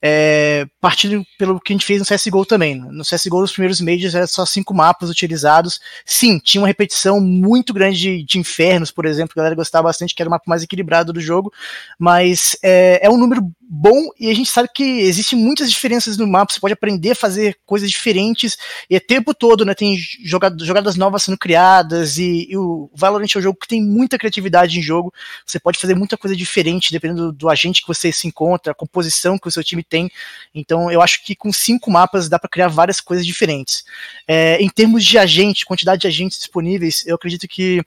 É, partindo pelo que a gente fez no CSGO também. No CSGO, nos primeiros majors, era só cinco mapas utilizados. Sim, tinha uma repetição muito grande de, de infernos, por exemplo. A galera gostava bastante, que era o mapa mais equilibrado do jogo. Mas é, é um número bom e a gente sabe que existem muitas diferenças no mapa, você pode aprender a fazer coisas diferentes e o tempo todo, né, tem jogadas, jogadas novas sendo criadas e, e, o Valorant é um jogo que tem muita criatividade em jogo, você pode fazer muita coisa diferente dependendo do, do agente que você se encontra, a composição que o seu time tem, então eu acho que com cinco mapas dá para criar várias coisas diferentes. É, em termos de agente, quantidade de agentes disponíveis, eu acredito que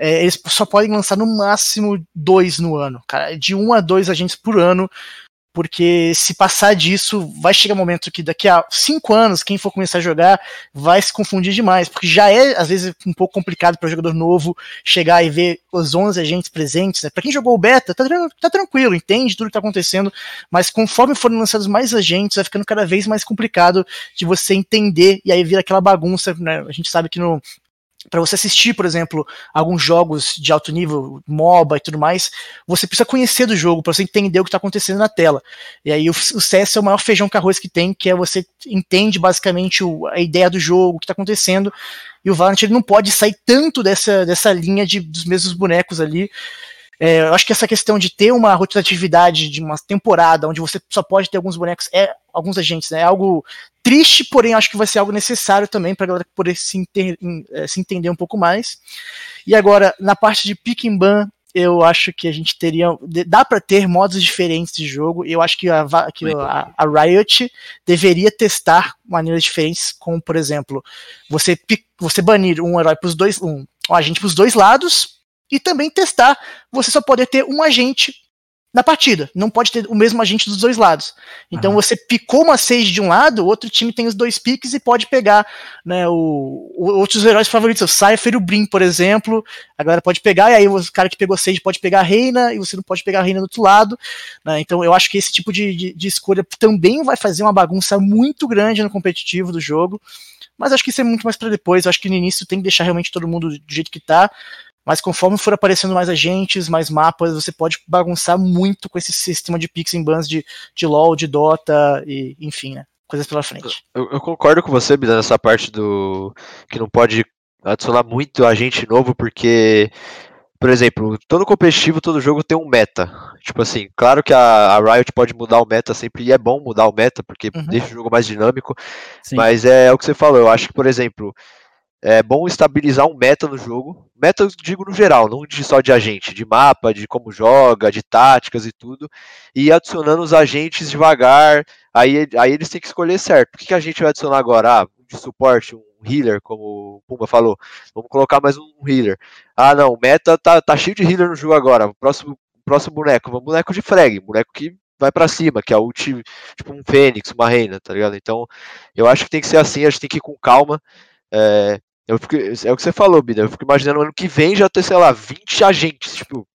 é, eles só podem lançar no máximo dois no ano, cara. De um a dois agentes por ano. Porque se passar disso, vai chegar um momento que daqui a cinco anos, quem for começar a jogar vai se confundir demais. Porque já é, às vezes, um pouco complicado para jogador novo chegar e ver os 11 agentes presentes. Né? Para quem jogou o beta, tá, tá, tranquilo, entende tudo que tá acontecendo. Mas conforme forem lançados mais agentes, vai ficando cada vez mais complicado de você entender. E aí vira aquela bagunça. Né? A gente sabe que no para você assistir, por exemplo, alguns jogos de alto nível, MOBA e tudo mais, você precisa conhecer do jogo para você entender o que está acontecendo na tela. E aí o, CS é o maior feijão com arroz que tem, que é você entende basicamente o, a ideia do jogo, o que está acontecendo. E o Valorant ele não pode sair tanto dessa, dessa linha de, dos mesmos bonecos ali. É, eu acho que essa questão de ter uma rotatividade de uma temporada onde você só pode ter alguns bonecos, é alguns agentes, né, é algo triste, porém acho que vai ser algo necessário também para a galera poder se, inter, é, se, entender um pouco mais. E agora, na parte de pick and ban, eu acho que a gente teria. Dá para ter modos diferentes de jogo. Eu acho que a, que a, a Riot deveria testar maneiras diferentes, como, por exemplo, você, você banir um herói para os dois. Um, um agente para os dois lados, e também testar você só poder ter um agente na partida. Não pode ter o mesmo agente dos dois lados. Então uhum. você picou uma sage de um lado, o outro time tem os dois piques e pode pegar né, o, o outros heróis favoritos. O Cypher e o Brim, por exemplo. A galera pode pegar, e aí o cara que pegou sage pode pegar a reina, e você não pode pegar a reina do outro lado. Né, então eu acho que esse tipo de, de, de escolha também vai fazer uma bagunça muito grande no competitivo do jogo. Mas acho que isso é muito mais para depois. Eu acho que no início tem que deixar realmente todo mundo do jeito que tá. Mas conforme for aparecendo mais agentes, mais mapas, você pode bagunçar muito com esse sistema de picks em bans de, de LoL, de Dota e enfim, né? Coisas pela frente. Eu, eu concordo com você, Bida, nessa parte do que não pode adicionar muito agente novo, porque, por exemplo, todo competitivo, todo jogo tem um meta. Tipo assim, claro que a, a Riot pode mudar o meta sempre, e é bom mudar o meta, porque uhum. deixa o jogo mais dinâmico. Sim. Mas é, é o que você falou, eu acho que, por exemplo, é bom estabilizar um meta no jogo. Meta eu digo no geral, não só de agente, de mapa, de como joga, de táticas e tudo. E adicionando os agentes devagar. Aí, aí eles têm que escolher certo. O que, que a gente vai adicionar agora? Ah, de suporte, um healer, como o Pumba falou. Vamos colocar mais um healer. Ah, não, meta tá, tá cheio de healer no jogo agora. Próximo, próximo boneco, vamos boneco de frag, boneco que vai para cima, que é o tipo um Fênix, uma Reina, tá ligado? Então, eu acho que tem que ser assim, a gente tem que ir com calma. É, eu fico, é o que você falou, Bida. Eu fico imaginando ano que vem já ter, sei lá, 20 agentes, tipo.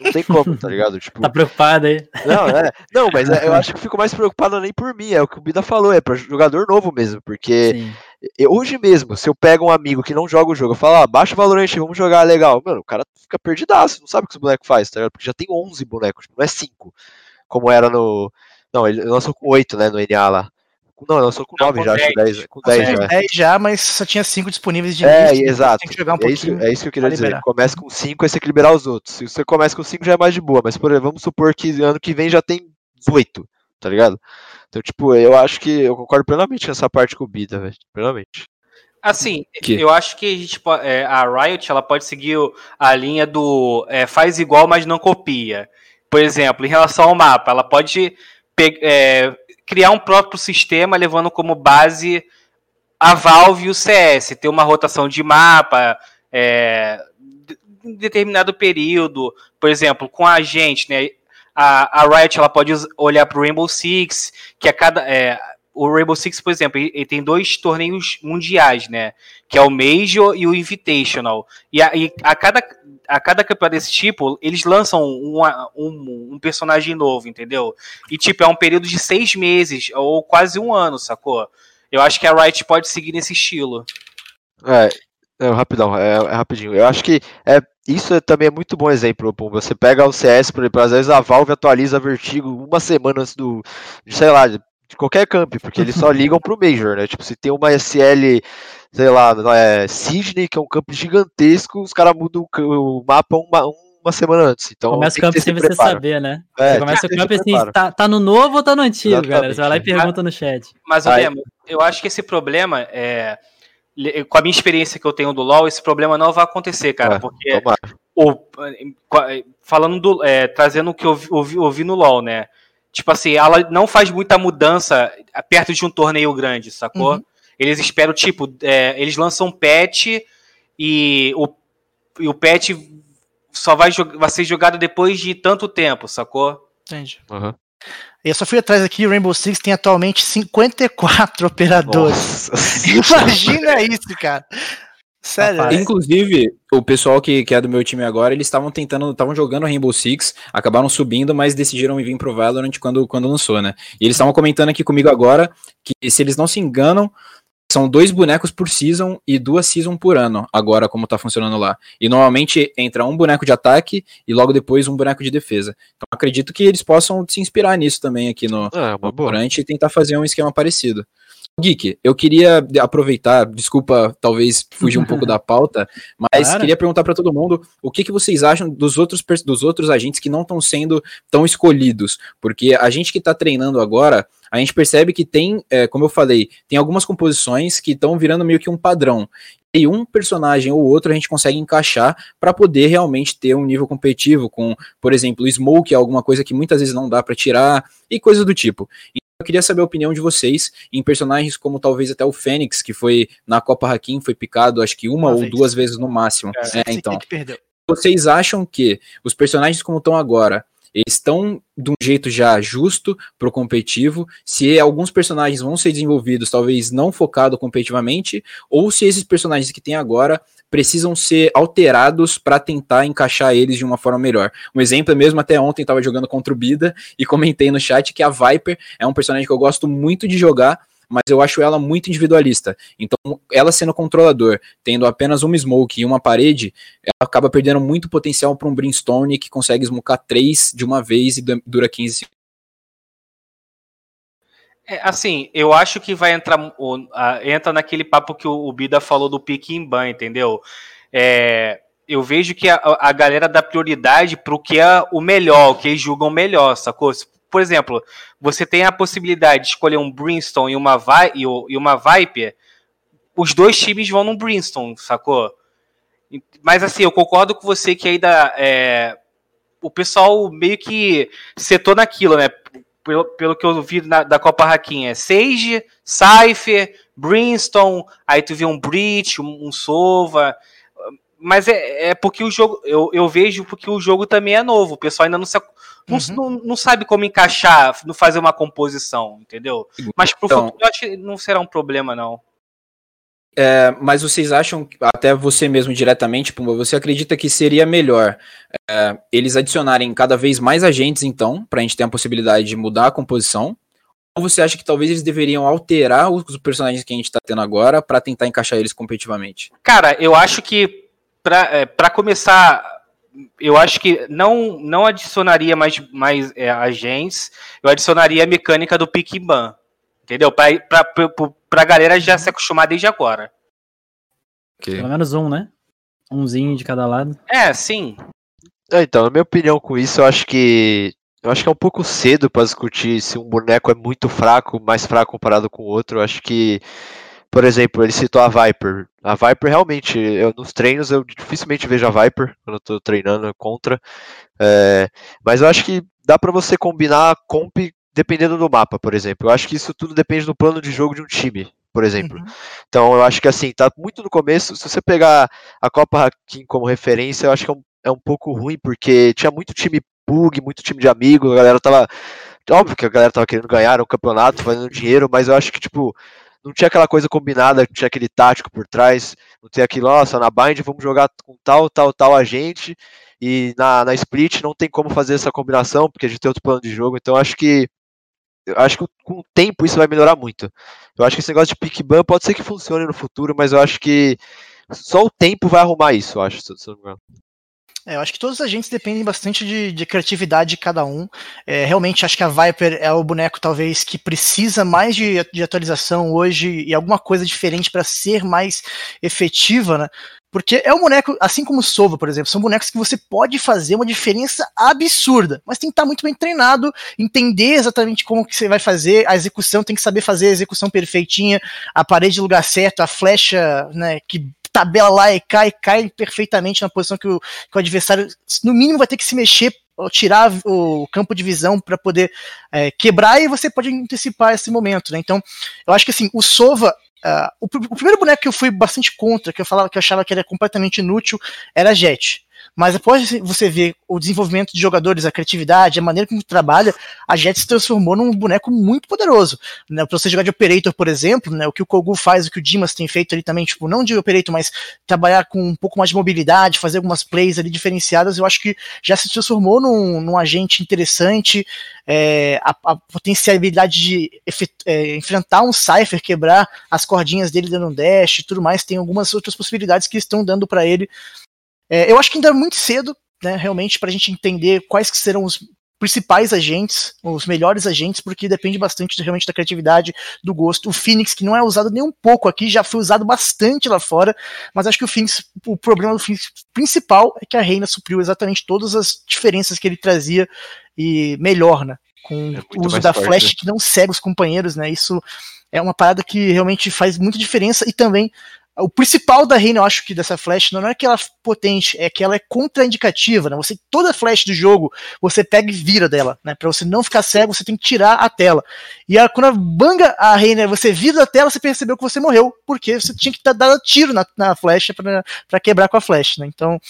Não tem como, tá ligado? [LAUGHS] Tipo, Tá preocupado aí? não, é, não, mas é, eu [LAUGHS] acho que fico mais preocupado nem por mim, é o que o Bida falou, é para jogador novo mesmo, porque eu- hoje mesmo, se eu pego um amigo que não joga o jogo, eu falo, ah, baixa o Valorant, vamos jogar legal, mano, o cara fica perdidaço, não sabe o que os bonecos faz, tá ligado? Porque já tem 11 bonecos, tipo, não é 5, como era no... Não, ele lançou com 8, né, no NA lá. Não, lançou com Não, 9 com já, acho que 10. 10, com 10 já. 10 já, mas só tinha 5 disponíveis de É, início, exato. Tem que jogar um é, isso, pouquinho. é isso que eu queria dizer. liberar. Começa com 5, aí você tem que liberar os outros. Se você começa com 5, já é mais de boa. Mas, por exemplo, vamos supor que ano que vem já tem 18, tá ligado? Então, tipo, eu acho que eu concordo plenamente nessa parte com o Bida, velho. Plenamente. Assim, Que? eu acho que a, gente, é, a Riot ela pode seguir a linha do é, faz igual, mas não copia. Por exemplo, em relação ao mapa, ela pode pe- é, criar um próprio sistema levando como base a Valve e o CS, ter uma rotação de mapa é, em determinado período. Por exemplo, com a gente, né? A, a Riot ela pode olhar para o Rainbow Six, que a cada é, o Rainbow Six, por exemplo, ele tem dois torneios mundiais, né? Que é o Major e o Invitational. E a, e a cada, a cada campeonato desse tipo, eles lançam um, um personagem novo, entendeu? E, tipo, é um período de seis meses, ou quase um ano, sacou? Eu acho que a Riot pode seguir nesse estilo. É, é, rapidão, é, é rapidinho. Eu acho que é, isso é, também é muito bom exemplo, Pumba. Você pega o CS, por exemplo, às vezes a Valve atualiza Vertigo uma semana antes do, de, sei lá, de, qualquer camp, porque eles só ligam pro Major, né? Tipo, se tem uma SL, sei lá, é, Sydney, que é um campo gigantesco, os caras mudam o, mapa uma, uma semana antes. Então, Começa o campo sem você preparo. saber, né? É, Você começa o campo assim, tá, tá no novo ou tá no antigo, galera? Você vai lá e Exatamente. pergunta no chat. Mas, Aí- eu acho que esse problema é. Com a minha experiência que eu tenho do LoL, esse problema não vai acontecer, cara. É, porque falando do, é, trazendo o que eu vi, ouvi, ouvi no LoL, né? Tipo assim, ela não faz muita mudança perto de um torneio grande, sacou? Uhum. Eles esperam, tipo, é, eles lançam um patch e o, e o patch só vai, vai ser jogado depois de tanto tempo, sacou? Entendi. Uhum. E eu só fui atrás aqui, o Rainbow Six tem atualmente 54 [LAUGHS] operadores. Nossa. Imagina isso, cara. Sério. Rapaz. é- Inclusive, o pessoal que, que é do meu time agora, eles estavam tentando, estavam jogando Rainbow Six, acabaram subindo, mas decidiram vir pro Valorant quando, quando lançou, né? E eles estavam comentando aqui comigo agora que, se eles não se enganam, são dois bonecos por season e duas season por ano, agora como tá funcionando lá. E normalmente entra um boneco de ataque e logo depois um boneco de defesa. Então acredito que eles possam se inspirar nisso também aqui no, É, uma no. Valorant e tentar fazer um esquema parecido. Geek, eu queria aproveitar, desculpa, talvez fugir um pouco [LAUGHS] da pauta, mas Claro. queria perguntar para todo mundo o que, que vocês acham dos outros, dos outros agentes que não estão sendo tão escolhidos, porque a gente que está treinando agora, a gente percebe que tem, é, como eu falei, tem algumas composições que estão virando meio que um padrão. E um personagem ou outro a gente consegue encaixar para poder realmente ter um nível competitivo com, por exemplo, o Smoke, é alguma coisa que muitas vezes não dá para tirar e coisas do tipo. Eu queria saber a opinião de vocês em personagens como talvez até o Fênix, que foi na Copa Hakim, foi picado acho que uma, Uma ou vez. duas vezes no máximo. É, Esse então. Vocês acham que os personagens como estão agora, eles estão de um jeito já justo pro competitivo, se alguns personagens vão ser desenvolvidos talvez não focado competitivamente, ou se esses personagens que tem agora precisam ser alterados para tentar encaixar eles de uma forma melhor. Um exemplo é mesmo até ontem estava jogando contra o Bida e comentei no chat que a Viper é um personagem que eu gosto muito de jogar, mas eu acho ela muito individualista. Então, ela sendo controlador, tendo apenas uma smoke e uma parede, ela acaba perdendo muito potencial para um Brimstone que consegue smocar três de uma vez e du- dura 15 segundos. É, assim, eu acho que vai entrar o- a- entra naquele papo que o, o Bida falou do pique em ban, entendeu? É, eu vejo que a, a galera dá prioridade pro que é o melhor, o que eles julgam melhor, sacou? Por exemplo, você tem a possibilidade de escolher um Brimstone e uma, Vi, e, uma Viper, os dois times vão no Brimstone, sacou? Mas assim, eu concordo com você que ainda é, o pessoal meio que setou naquilo, né? pelo, pelo que eu vi na- da Copa Hakim, é Sage, Cypher, Brimstone, aí tu vê um Breach, um, um Sova. Mas é, é porque o jogo. Eu, eu vejo porque o jogo também é novo. O pessoal ainda não se, não, uhum. não, não, sabe como encaixar, não fazer uma composição, entendeu? Mas pro então, futuro eu acho que não será um problema, não. É, mas vocês acham, até você mesmo diretamente, Pumba, você acredita que seria melhor é, eles adicionarem cada vez mais agentes, então, para a gente ter a possibilidade de mudar a composição? Ou você acha que talvez eles deveriam alterar os personagens que a gente está tendo agora para tentar encaixar eles competitivamente? Cara, eu acho que para é, começar, eu acho que não, não adicionaria mais, mais é, agentes, eu adicionaria a mecânica do pick ban, entendeu? Para pra galera já se acostumar desde agora. Okay. Pelo menos um, né? Umzinho de cada lado. É, sim. É, então, na minha opinião com isso, eu acho que. Eu acho que é um pouco cedo para discutir se um boneco é muito fraco, mais fraco comparado com o outro. Eu acho que, por exemplo, ele citou a Viper. A Viper realmente, eu, nos treinos eu dificilmente vejo a Viper quando eu tô treinando contra. É, mas eu acho que dá para você combinar comp dependendo do mapa, por exemplo. Eu acho que isso tudo depende do plano de jogo de um time, por exemplo. Uhum. Então eu acho que assim, tá muito no começo. Se você pegar a Copa Hakim como referência, eu acho que é um, é um pouco ruim, porque tinha muito time bug, muito time de amigo, a galera tava. Óbvio que a galera tava querendo ganhar um campeonato, fazendo dinheiro, mas eu acho que, tipo, não tinha aquela coisa combinada, tinha aquele tático por trás, não tem aquilo, nossa, na Bind vamos jogar com tal, tal, tal agente, e na, na Split não tem como fazer essa combinação, porque a gente tem outro plano de jogo, então acho que eu acho que com o tempo isso vai melhorar muito. Eu acho que esse negócio de pick ban pode ser que funcione no futuro, mas eu acho que só o tempo vai arrumar isso, eu acho, se não me engano. É, eu acho que todos os agentes dependem bastante de, de criatividade de cada um. É, realmente acho que a Viper é o boneco talvez que precisa mais de, de atualização hoje e alguma coisa diferente para ser mais efetiva, né? Porque é um boneco, assim como o Sova, por exemplo, são bonecos que você pode fazer uma diferença absurda, mas tem que estar muito bem treinado, entender exatamente como que você vai fazer, a execução, tem que saber fazer a execução perfeitinha, a parede no lugar certo, a flecha, né, que tabela lá e cai, cai perfeitamente na posição que o, que o adversário, no mínimo, vai ter que se mexer tirar o campo de visão para poder é, quebrar e você pode antecipar esse momento, né? Então, eu acho que assim, o Sova Uh, o, o, primeiro boneco que eu fui bastante contra, que eu falava que eu achava que era completamente inútil, era Jet. Mas após você ver o desenvolvimento de jogadores, a criatividade, a maneira como trabalha, a Jet se transformou num boneco muito poderoso. Né? Pra você jogar de Operator, por exemplo, né? o que o Kogu faz, o que o Dimas tem feito ali também, tipo, não de Operator, mas trabalhar com um pouco mais de mobilidade, fazer algumas plays ali diferenciadas, eu acho que já se transformou num, num agente interessante. É, a, a, potencialidade de é, enfrentar um Cypher, quebrar as cordinhas dele dando um dash e tudo mais, tem algumas outras possibilidades que estão dando para ele é, eu acho que ainda é muito cedo, né, realmente, para a gente entender quais que serão os principais agentes, os melhores agentes, porque depende bastante realmente da criatividade, do gosto. O Phoenix, que não é usado nem um pouco aqui, já foi usado bastante lá fora, mas acho que o Phoenix, o problema do Phoenix principal é que a Reina supriu exatamente todas as diferenças que ele trazia e melhor, né? Com é o uso da forte. flash que não cega os companheiros, né? Isso é uma parada que realmente faz muita diferença e também o principal da Reina, eu acho que dessa flash não é que ela é potente, é que ela é contraindicativa, né? Você toda flash do jogo, você pega e vira dela, né? Para você não ficar cego, você tem que tirar a tela. E a, quando a banga a Reina, você vira a tela, você percebeu que você morreu, porque você tinha que dar tiro na, na flecha para quebrar com a flash, né? Então,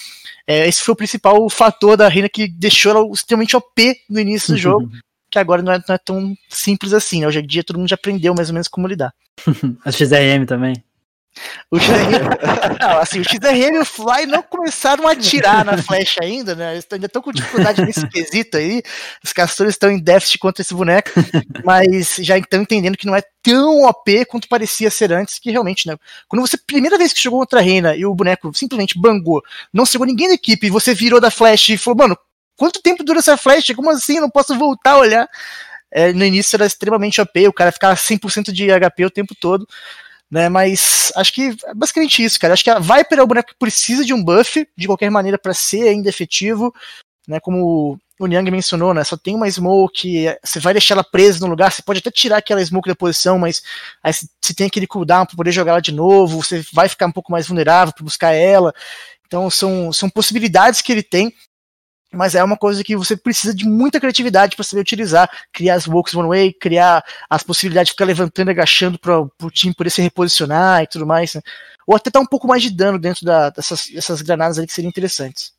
é, esse foi o principal fator da Reina que deixou ela extremamente OP no início do jogo. que agora não é, não é, tão simples assim, né? Hoje em dia todo mundo já aprendeu mais ou menos como lidar. [LAUGHS] a XRM também. O XRM, [LAUGHS] não, assim, o XRM e o Fly não começaram a atirar na flecha ainda, né? Eles ainda estão com dificuldade nesse [LAUGHS] quesito aí. Os castores estão em déficit contra esse boneco, mas já estão entendendo que não é tão OP quanto parecia ser antes, que realmente, né? Quando você, primeira vez que jogou contra a Reina e o boneco simplesmente bangou, não chegou ninguém da equipe, e você virou da flash e falou, mano, quanto tempo dura essa flash? Como assim? Não posso voltar a olhar. É, no início era extremamente OP, o cara ficava 100% de HP o tempo todo né? Mas acho que é basicamente isso, cara. Acho que a Viper é o boneco que precisa de um buff, de qualquer maneira, para ser ainda efetivo, né? Como o Niang mencionou, né? Só tem uma smoke, você vai deixar ela presa no lugar, você pode até tirar aquela smoke da posição, mas aí você tem aquele cooldown para poder jogar ela de novo, você vai ficar um pouco mais vulnerável para buscar ela. Então são, são possibilidades que ele tem mas é uma coisa que você precisa de muita criatividade para saber utilizar, criar as walks one way, criar as possibilidades de ficar levantando e agachando para o time poder se reposicionar e tudo mais, né? ou até dar um pouco mais de dano dentro da, dessas, dessas granadas ali que seriam interessantes.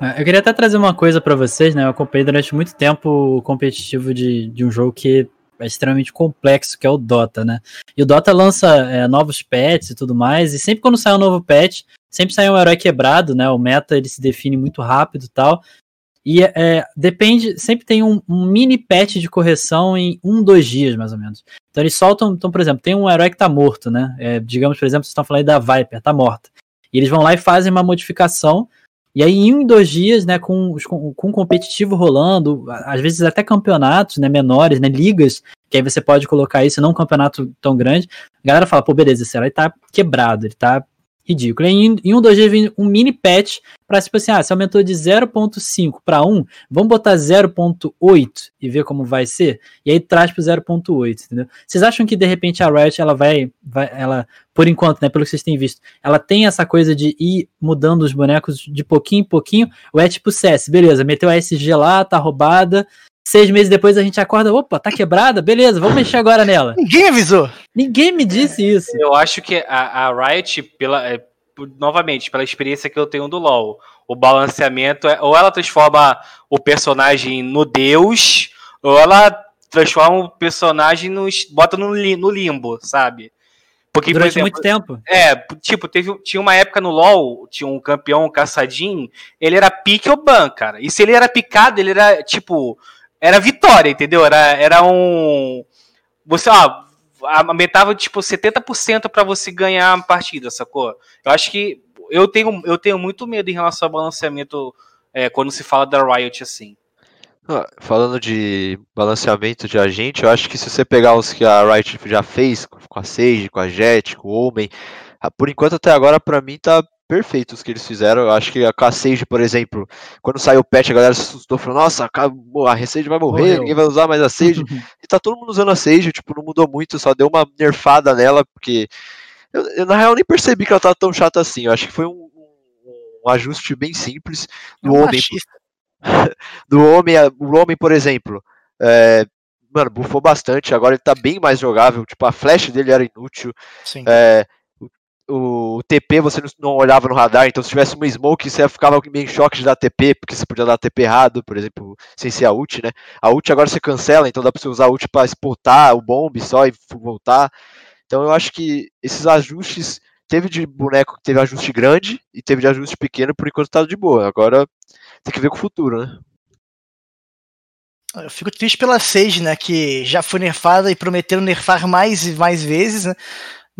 É, eu queria até trazer uma coisa para vocês, né? Eu acompanhei durante muito tempo o competitivo de, de um jogo que é extremamente complexo, que é o Dota, né? E o Dota lança é, novos pets e tudo mais, e sempre quando sai um novo pet, sempre sai um herói quebrado, né? O meta ele se define muito rápido e tal. E é, depende, sempre tem um, um, mini patch de correção em um, dois dias, mais ou menos. Então eles soltam, então, por exemplo, tem um herói que tá morto, né? É, digamos, por exemplo, vocês estão falando aí da Viper, tá morta. E eles vão lá e fazem uma modificação e aí, em um, dois dias, né, com, com, com competitivo rolando, às vezes até campeonatos né, menores, né, ligas, que aí você pode colocar isso, não um campeonato tão grande, a galera fala, pô, beleza, esse herói tá quebrado, ele tá ridículo. Em, em um, dois dias vem um mini patch para tipo assim, ah, se aumentou de 0.5 para 1, vamos botar 0.8 e ver como vai ser? E aí traz pro 0.8, entendeu? Vocês acham que de repente a Riot, ela vai, vai, ela, por enquanto, né, pelo que vocês têm visto, ela tem essa coisa de ir mudando os bonecos de pouquinho em pouquinho, ou é tipo CS, beleza, meteu a SG lá, tá roubada, Seis meses depois a gente acorda, opa, tá quebrada, beleza, vamos mexer agora nela. Ninguém avisou. Ninguém me disse isso. Eu acho que a, a Riot, pela, é, novamente, pela experiência que eu tenho do LoL, o balanceamento é ou ela transforma o personagem no deus, ou ela transforma o personagem no bota no, no limbo, sabe? Porque, Durante exemplo, muito tempo. É, tipo, teve, tinha uma época no LoL, tinha um campeão, um caçadinho, ele era pique ou ban, cara. E se ele era picado, ele era, tipo, era vitória, entendeu? Era, era um. Você, ó, aumentava tipo 70% para você ganhar a partida, sacou? Eu acho que eu tenho, eu tenho muito medo em relação ao balanceamento é, quando se fala da Riot assim. Falando de balanceamento de agente, eu acho que se você pegar os que a Riot já fez, com a Sage, com a Jet, com o Omen, por enquanto até agora para mim tá perfeitos que eles fizeram. Eu acho que a K-Sage, por exemplo, quando saiu o patch, a galera se assustou, falou, nossa, a Sage vai morrer, Morreu. ninguém vai usar mais a Sage. [LAUGHS] e tá todo mundo usando a Sage, tipo, não mudou muito, só deu uma nerfada nela, porque eu, eu na real nem percebi que ela tava tão chata assim. Eu acho que foi um, um, um ajuste bem simples do é homem. [LAUGHS] do homem, o homem, por exemplo. É, mano, bufou bastante, agora ele tá bem mais jogável. Tipo, a flash dele era inútil. Sim. É, o TP você não olhava no radar, então se tivesse uma smoke você ficava meio em choque de dar TP, porque você podia dar TP errado, por exemplo, sem ser a ult, né? A ult agora você cancela, então dá pra você usar a ult pra exportar o bomb só e voltar. Então eu acho que esses ajustes, teve de boneco que teve ajuste grande e teve de ajuste pequeno, por enquanto tá de boa. Agora tem que ver com o futuro, né? Eu fico triste pela Sage, né, que já foi nerfada e prometeram nerfar mais e mais vezes, né?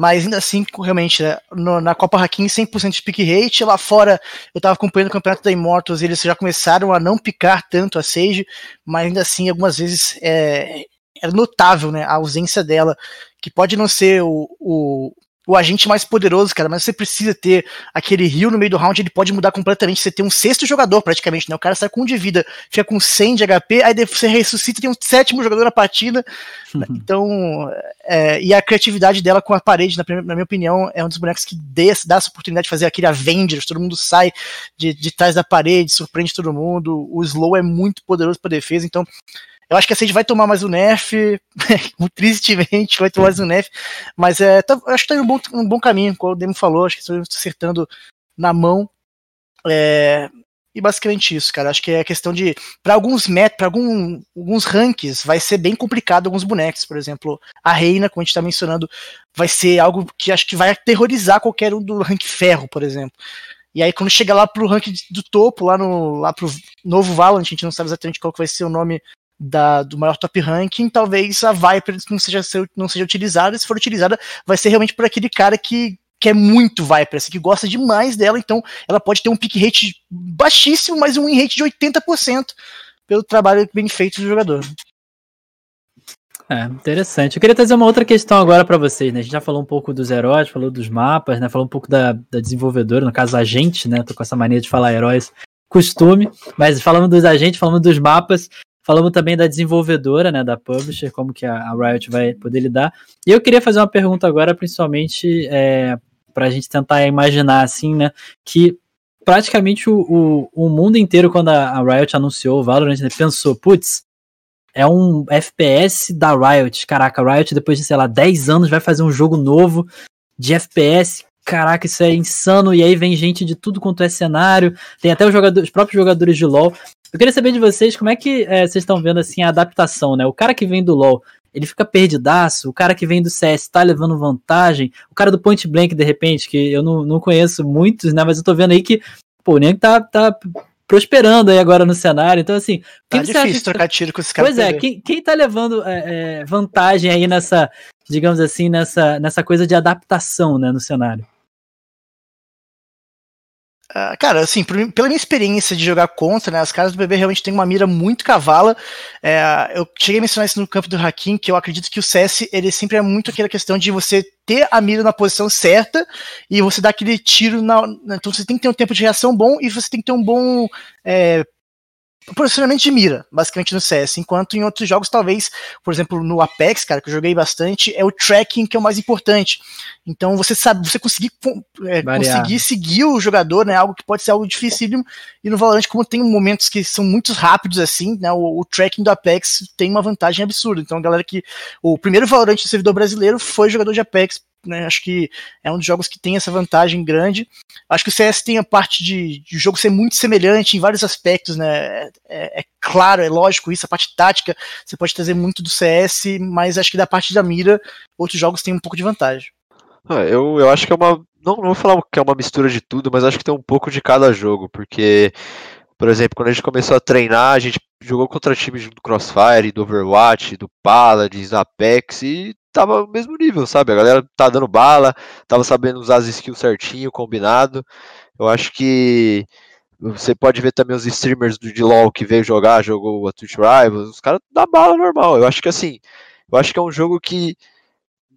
Mas ainda assim, realmente, né, no, na Copa Hakim, 100% de pick rate. Lá fora, eu estava acompanhando o campeonato da Immortals, eles já começaram a não picar tanto a Sage, mas ainda assim, algumas vezes é, é notável né, a ausência dela, que pode não ser o, o, o agente mais poderoso, cara, mas você precisa ter aquele rio no meio do round, ele pode mudar completamente. Você tem um sexto jogador, praticamente, né? O cara sai com um de vida, fica com 100 de HP, aí você ressuscita e tem um sétimo jogador na partida. Uhum. [LAUGHS] Então, é, e a criatividade dela com a parede, na, na, minha opinião, é um dos bonecos que dê, dá essa oportunidade de fazer aquele Avengers, todo mundo sai de, de trás da parede, surpreende todo mundo. O slow é muito poderoso para defesa, então eu acho que a Sage vai tomar mais um nerf, [LAUGHS] tristemente vai tomar mais um nerf, mas é, tá, acho que tá em um bom, um bom caminho, como o Demo falou, acho que estou acertando na mão. É, e basicamente isso, cara. Acho que é questão de. Para alguns met, para algum, alguns ranks, vai ser bem complicado alguns bonecos. Por exemplo, a Reina, como a gente tá mencionando, vai ser algo que acho que vai aterrorizar qualquer um do rank ferro, por exemplo. E aí, quando chega lá pro rank do topo, lá no lá pro novo Valorant, a gente não sabe exatamente qual que vai ser o nome da, do maior top ranking, talvez a Viper não seja, não seja utilizada. Se for utilizada, vai ser realmente por aquele cara que, que é muito Viper, assim, que gosta demais dela, então ela pode ter um pick rate baixíssimo, mas um win rate de 80% pelo trabalho bem feito do jogador. É, interessante. Eu queria trazer uma outra questão agora para vocês, né? A gente já falou um pouco dos heróis, falou dos mapas, né? Falou um pouco da, da desenvolvedora, no caso a gente, né? Tô com essa mania de falar heróis costume, mas falando dos agentes, falando dos mapas, Falamos também da desenvolvedora, né, da publisher, como que a, Riot vai poder lidar. E eu queria fazer uma pergunta agora, principalmente é, para a gente tentar imaginar, assim, né, que praticamente o, o, o mundo inteiro, quando a, a, Riot anunciou o Valorant, né, pensou, putz, é um FPS da Riot. Caraca, a Riot, depois de, sei lá, 10 anos, vai fazer um jogo novo de FPS caraca, isso é insano, e aí vem gente de tudo quanto é cenário, tem até os, jogadores, os próprios jogadores de LoL. Eu queria saber de vocês como é que é, vocês estão vendo assim a adaptação, né? O cara que vem do LoL, ele fica perdidaço, o cara que vem do CS tá levando vantagem, o cara do Point Blank, de repente, que eu não, não conheço muitos, né? Mas eu tô vendo aí que, pô, o tá, tá prosperando aí agora no cenário. Então, assim. Tá difícil acha... trocar tiro com esse cara. Pois é, quem, quem tá levando é, é, vantagem aí nessa, digamos assim, nessa, nessa coisa de adaptação, né, no cenário? Uh, cara, assim, por, pela minha experiência de jogar contra, né, as caras do bebê realmente têm uma mira muito cavala. É, eu cheguei a mencionar isso no campo do Hakim, que eu acredito que o CS, ele sempre é muito aquela questão de você ter a mira na posição certa e você dar aquele tiro na. Então você tem que ter um tempo de reação bom e você tem que ter um bom é, posicionamento de mira, basicamente no CS, enquanto em outros jogos, talvez, por exemplo, no Apex, cara, que eu joguei bastante, é o tracking que é o mais importante. Então você sabe, você conseguir, é, conseguir seguir o jogador, né, algo que pode ser algo dificílimo, e no Valorant, como tem momentos que são muito rápidos assim, né, o, o tracking do Apex tem uma vantagem absurda. Então a galera que, o primeiro Valorant do servidor brasileiro foi jogador de Apex né? Acho que é um dos jogos que tem essa vantagem grande. Acho que o CS tem a parte de, de jogo ser muito semelhante em vários aspectos, né? É, é, é, claro, é lógico isso, a parte tática você pode trazer muito do CS, mas acho que da parte da mira, outros jogos têm um pouco de vantagem. Ah, eu, eu acho que é uma. Não, não vou falar que é uma mistura de tudo, mas acho que tem um pouco de cada jogo, porque, por exemplo, quando a gente começou a treinar, a gente jogou contra times do Crossfire, do Overwatch, do Paladins, Apex, e tava no mesmo nível, sabe? A galera tá dando bala, tava sabendo usar as skills certinho, combinado. Eu acho que você pode ver também os streamers do de LoL que veio jogar, jogou a Twitch Rivals, os caras dão bala normal. Eu acho que assim, eu acho que é um jogo que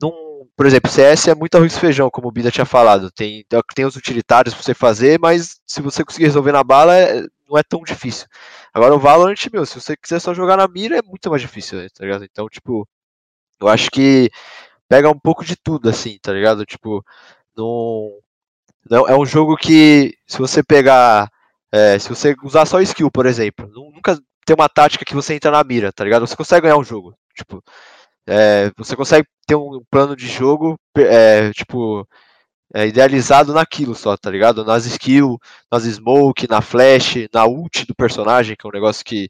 não, por exemplo, CS é muito arroz e feijão, como o Bida tinha falado. Tem, tem os utilitários pra você fazer, mas se você conseguir resolver na bala, é, não é tão difícil. Agora o Valorant, meu, se você quiser só jogar na mira, é muito mais difícil, tá ligado? Então, tipo, eu acho que pega um pouco de tudo, assim, tá ligado? Tipo, não, não é um jogo que, se você pegar, é, se você usar só skill, por exemplo, nunca tem uma tática que você entra na mira, tá ligado? Você consegue ganhar um jogo, tipo, é, você consegue ter um plano de jogo, é, tipo, é, idealizado naquilo só, tá ligado? Nas skills, nas smoke, na flash, na ult do personagem, que é um negócio que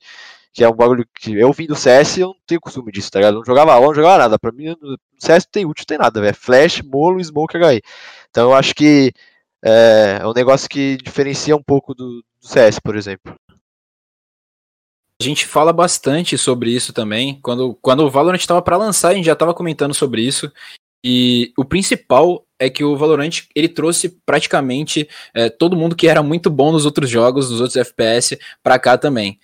que é um bagulho que eu vim do CS e eu não tenho costume disso, tá ligado? não jogava LOL, não jogava nada. Pra mim, no CS não tem ult, não tem nada, velho. Flash, molo, smoke, HI. Então eu acho que é, é um negócio que diferencia um pouco do, do CS, por exemplo. A gente fala bastante sobre isso também. Quando, quando o Valorant estava para lançar, a gente já estava comentando sobre isso. E o principal é que o Valorant ele trouxe praticamente é, todo mundo que era muito bom nos outros jogos, nos outros FPS, para cá também.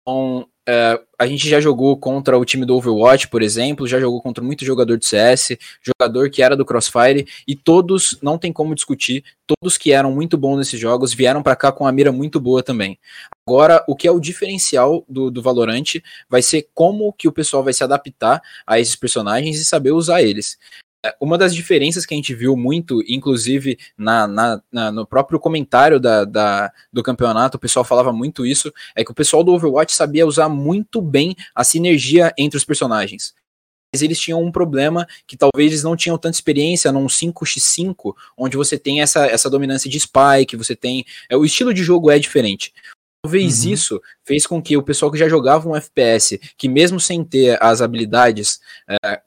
Então, é, a gente já jogou contra o time do Overwatch, por exemplo, já jogou contra muito jogador de CS, jogador que era do Crossfire, e todos, não tem como discutir, todos que eram muito bons nesses jogos vieram para cá com a mira muito boa também. Agora, o que é o diferencial do, do Valorant vai ser como que o pessoal vai se adaptar a esses personagens e saber usar eles. É, uma das diferenças que a gente viu muito, inclusive na, na, na, no próprio comentário da, da, do campeonato, o pessoal falava muito isso, é que o pessoal do Overwatch sabia usar muito bem a sinergia entre os personagens. Mas eles tinham um problema que talvez eles não tinham tanta experiência num 5x5, onde você tem essa, essa dominância de spike, você tem. É, o estilo de jogo é diferente. Talvez uhum. isso fez com que o pessoal que já jogava um FPS, que mesmo sem ter as habilidades, é,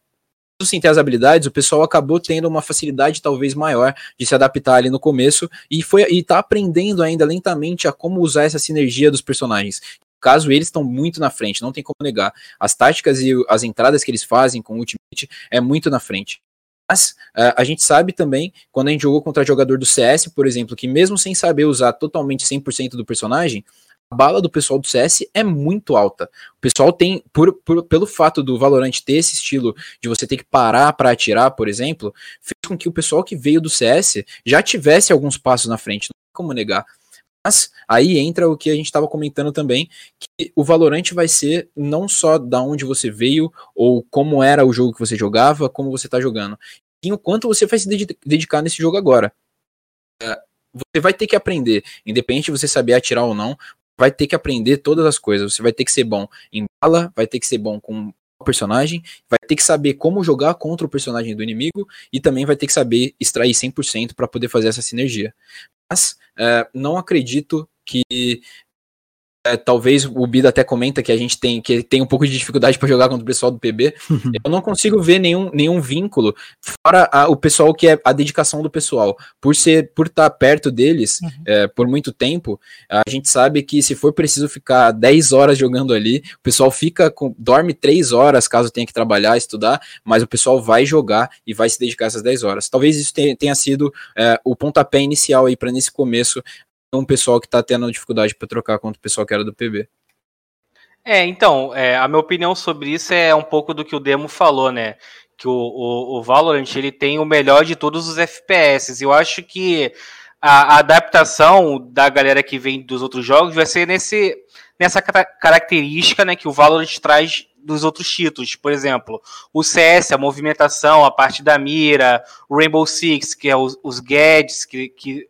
sem ter as habilidades, o pessoal acabou tendo uma facilidade talvez maior de se adaptar ali no começo e foi e tá aprendendo ainda lentamente a como usar essa sinergia dos personagens. Caso eles estão muito na frente, não tem como negar. As táticas e as entradas que eles fazem com o Ultimate é muito na frente. Mas uh, a gente sabe também, quando a gente jogou contra jogador do CS, por exemplo, que mesmo sem saber usar totalmente 100% do personagem, bala do pessoal do CS é muito alta. O pessoal tem, por, por, pelo fato do Valorant ter esse estilo de você ter que parar para atirar, por exemplo, fez com que o pessoal que veio do CS já tivesse alguns passos na frente, não tem como negar. Mas aí entra o que a gente estava comentando também, que o Valorant vai ser não só da onde você veio, ou como era o jogo que você jogava, como você está jogando, e o quanto você vai se dedicar nesse jogo agora. É, você vai ter que aprender, independente de você saber atirar ou não, vai ter que aprender todas as coisas. Você vai ter que ser bom em bala, vai ter que ser bom com o personagem, vai ter que saber como jogar contra o personagem do inimigo e também vai ter que saber extrair 100% para poder fazer essa sinergia. Mas é, não acredito que é, talvez o Bida até comenta que a gente tem que tem um pouco de dificuldade para jogar contra o pessoal do PB. [LAUGHS] eu não consigo ver nenhum, nenhum vínculo fora a, o pessoal que é a dedicação do pessoal. Por ser por estar tá perto deles uhum. é, por muito tempo, a gente sabe que se for preciso ficar 10 horas jogando ali, o pessoal fica com, dorme 3 horas caso tenha que trabalhar, estudar, mas o pessoal vai jogar e vai se dedicar essas 10 horas. Talvez isso tenha, tenha sido é, o pontapé inicial aí para nesse começo um pessoal que está tendo dificuldade para trocar contra o pessoal que era do PB. É, então, é, a minha opinião sobre isso é um pouco do que o Demo falou, né? Que o, o, o Valorant ele tem o melhor de todos os FPS. Eu acho que a, a, adaptação da galera que vem dos outros jogos vai ser nesse, nessa característica né, que o Valorant traz dos outros títulos. Por exemplo, o CS, a movimentação, a parte da mira, o Rainbow Six, que é os, os gadgets que, que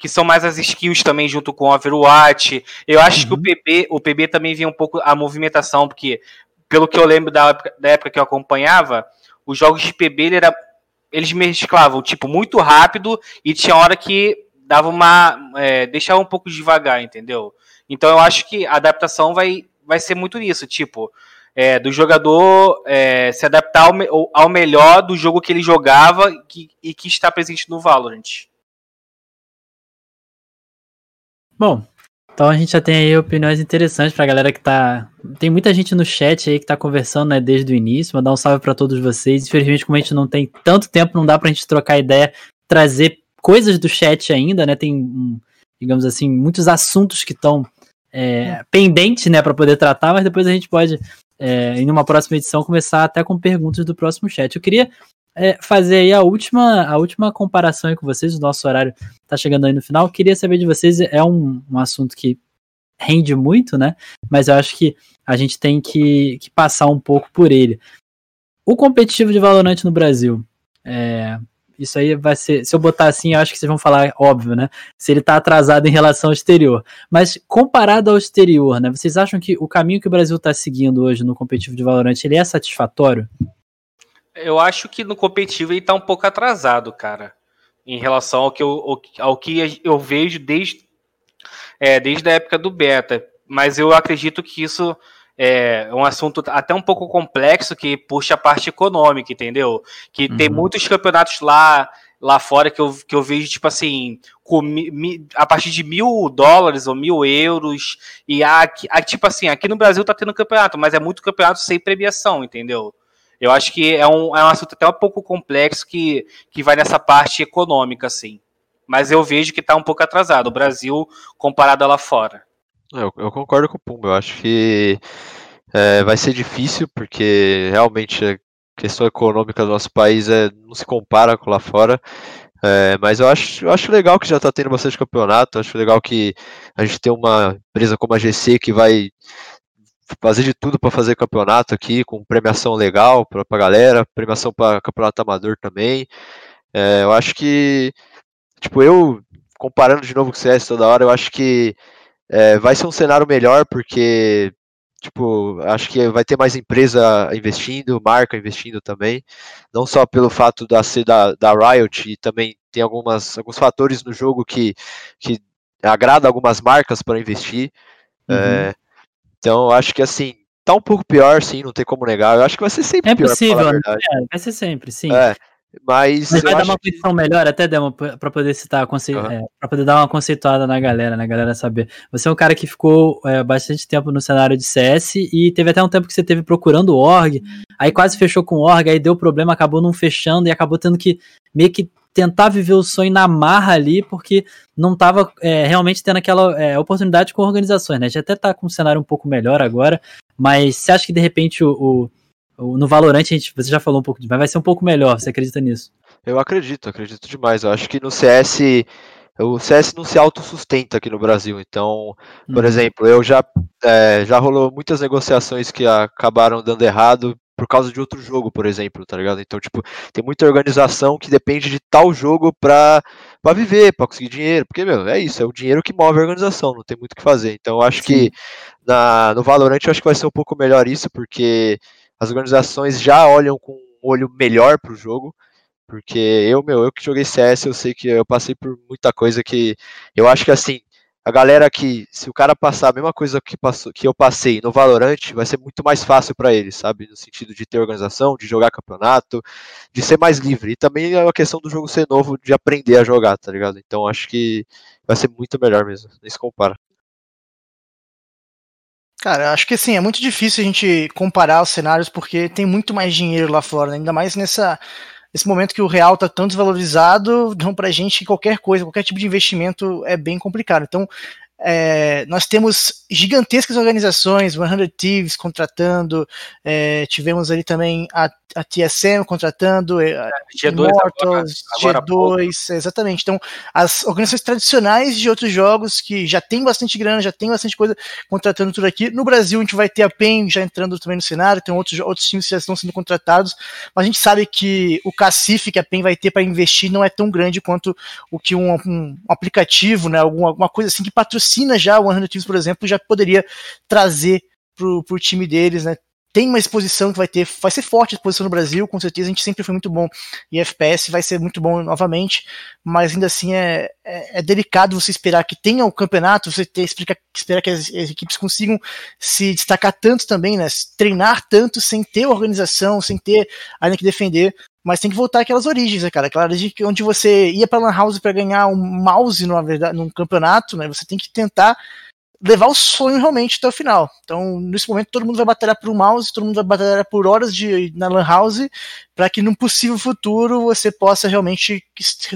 que são mais as skills também junto com o Overwatch. Eu acho uhum. que o PB, o PB também vinha um pouco a movimentação, porque pelo que eu lembro da época, da época que eu acompanhava, os jogos de PB ele era, eles mesclavam tipo muito rápido e tinha hora que dava uma é, deixava um pouco devagar, entendeu? Então eu acho que a adaptação vai vai ser muito nisso, tipo é, do jogador é, se adaptar ao, ao, melhor do jogo que ele jogava que, e que está presente no Valorant. Bom, então a gente já tem aí opiniões interessantes pra galera que tá. Tem muita gente no chat aí que tá conversando, né, desde o início. Mandar um salve para todos vocês. Infelizmente, como a gente não tem tanto tempo, não dá pra gente trocar ideia, trazer coisas do chat ainda, né? Tem, digamos assim, muitos assuntos que estão é, pendentes, né, para poder tratar, mas depois a gente pode, é, em uma próxima edição, começar até com perguntas do próximo chat. Eu queria é, fazer aí a última, a última comparação com vocês. O nosso horário está chegando aí no final. Queria saber de vocês, é um, um assunto que rende muito, né? Mas eu acho que a gente tem que, que passar um pouco por ele. O competitivo de Valorant no Brasil. É, isso aí vai ser. Se eu botar assim, eu acho que vocês vão falar, óbvio, né? Se ele tá atrasado em relação ao exterior. Mas comparado ao exterior, né? Vocês acham que o caminho que o Brasil está seguindo hoje no competitivo de Valorant ele é satisfatório? Eu acho que no competitivo ele tá um pouco atrasado, cara. Em relação ao que eu, ao que eu vejo desde, é, desde a época do beta. Mas eu acredito que isso é um assunto até um pouco complexo que puxa a parte econômica, entendeu? Que uhum. tem muitos campeonatos lá lá fora que eu, que eu vejo, tipo assim, com, mi, a partir de mil dólares ou mil euros. E aqui, aqui, tipo assim, aqui no Brasil tá tendo campeonato, mas é muito campeonato sem premiação, entendeu? Eu acho que é um, é um assunto até um pouco complexo que, que vai nessa parte econômica, assim. Mas eu vejo que está um pouco atrasado, o Brasil comparado lá fora. Eu, eu concordo com o Pumba, eu acho que é, vai ser difícil, porque realmente a questão econômica do nosso país é, não se compara com lá fora. É, mas eu acho, eu acho legal que já está tendo bastante campeonato, acho legal que a gente tem uma empresa como a GC que vai fazer de tudo para fazer campeonato aqui, com premiação legal para a galera, premiação para campeonato amador também. É, eu acho que, tipo, eu, comparando de novo com o CS toda hora, eu acho que é, vai ser um cenário melhor, porque, tipo, acho que vai ter mais empresa investindo, marca investindo também, não só pelo fato da ser da, da Riot, e também tem algumas, alguns fatores no jogo que, que agrada algumas marcas para investir. Uhum. É, então, eu acho que assim, tá um pouco pior, sim, não tem como negar. Eu acho que vai ser sempre é pior. Possível, né? é, vai ser sempre, sim. É, mas, mas vai dar uma que... posição melhor, até Demo, para poder citar, conce... uhum. é, para poder dar uma conceituada na galera, na galera saber. Você é um cara que ficou é, bastante tempo no cenário de CS e teve até um tempo que você teve procurando org, aí quase fechou com org, aí deu problema, acabou não fechando e acabou tendo que meio que tentar viver o sonho na marra ali, porque não estava é, realmente tendo aquela é, oportunidade com organizações, né? Já até tá com um cenário um pouco melhor agora, mas você acha que de repente o, o, o no Valorant, a gente, você já falou um pouco, mas vai ser um pouco melhor, você acredita nisso? Eu acredito, acredito demais. Eu acho que no CS o CS não se autossustenta aqui no Brasil. Então, por uhum. exemplo, eu já, é, já rolou muitas negociações que acabaram dando errado por causa de outro jogo, por exemplo, tá ligado? Então, tipo, tem muita organização que depende de tal jogo pra, pra viver, pra conseguir dinheiro, porque, meu, é isso, é o dinheiro que move a organização, não tem muito o que fazer. Então, eu acho Sim. que na, no Valorant, eu acho que vai ser um pouco melhor isso, porque as organizações já olham com um olho melhor para o jogo, porque eu, meu, eu que joguei CS, eu sei que eu passei por muita coisa que eu acho que assim, a galera que, se o cara passar a mesma coisa que, passou, que eu passei no Valorant, vai ser muito mais fácil para ele, sabe? No sentido de ter organização, de jogar campeonato, de ser mais livre. E também é uma questão do jogo ser novo, de aprender a jogar, tá ligado? Então acho que vai ser muito melhor mesmo, nem se compara. Cara, acho que assim, é muito difícil a gente comparar os cenários porque tem muito mais dinheiro lá fora, né? ainda mais nessa nesse momento que o real está tão desvalorizado, então para a gente qualquer coisa, qualquer tipo de investimento é bem complicado. Então, é, nós temos gigantescas organizações, 100 Thieves contratando, é, tivemos ali também a a TSM contratando, é, a G2 Immortals, agora, agora G2, exatamente. Então, as organizações tradicionais de outros jogos que já tem bastante grana, já tem bastante coisa contratando tudo aqui. No Brasil, a gente vai ter a PEN já entrando também no cenário, tem outros, outros times que já estão sendo contratados, mas a gente sabe que o cacife que a PEN vai ter para investir não é tão grande quanto o que um, um, um aplicativo, né, alguma, alguma coisa assim que patrocina já o 100 Teams, por exemplo, já poderia trazer pro, pro time deles, né? tem uma exposição que vai ter, vai ser forte a exposição no Brasil, com certeza a gente sempre foi muito bom. E FPS vai ser muito bom novamente, mas ainda assim é, é, é delicado você esperar que tenha o campeonato, você ter, explica, esperar que as, as, equipes consigam se destacar tanto também, né, treinar tanto sem ter organização, sem ter ainda que defender, mas tem que voltar aquelas origens, né, cara? Aquela origem onde você ia para Lan House para ganhar um mouse numa verdade, num campeonato, né? Você tem que tentar levar o sonho realmente até o final. Então, nesse momento, todo mundo vai batalhar por um mouse, todo mundo vai batalhar por horas de, na Lan House, para que num possível futuro você possa realmente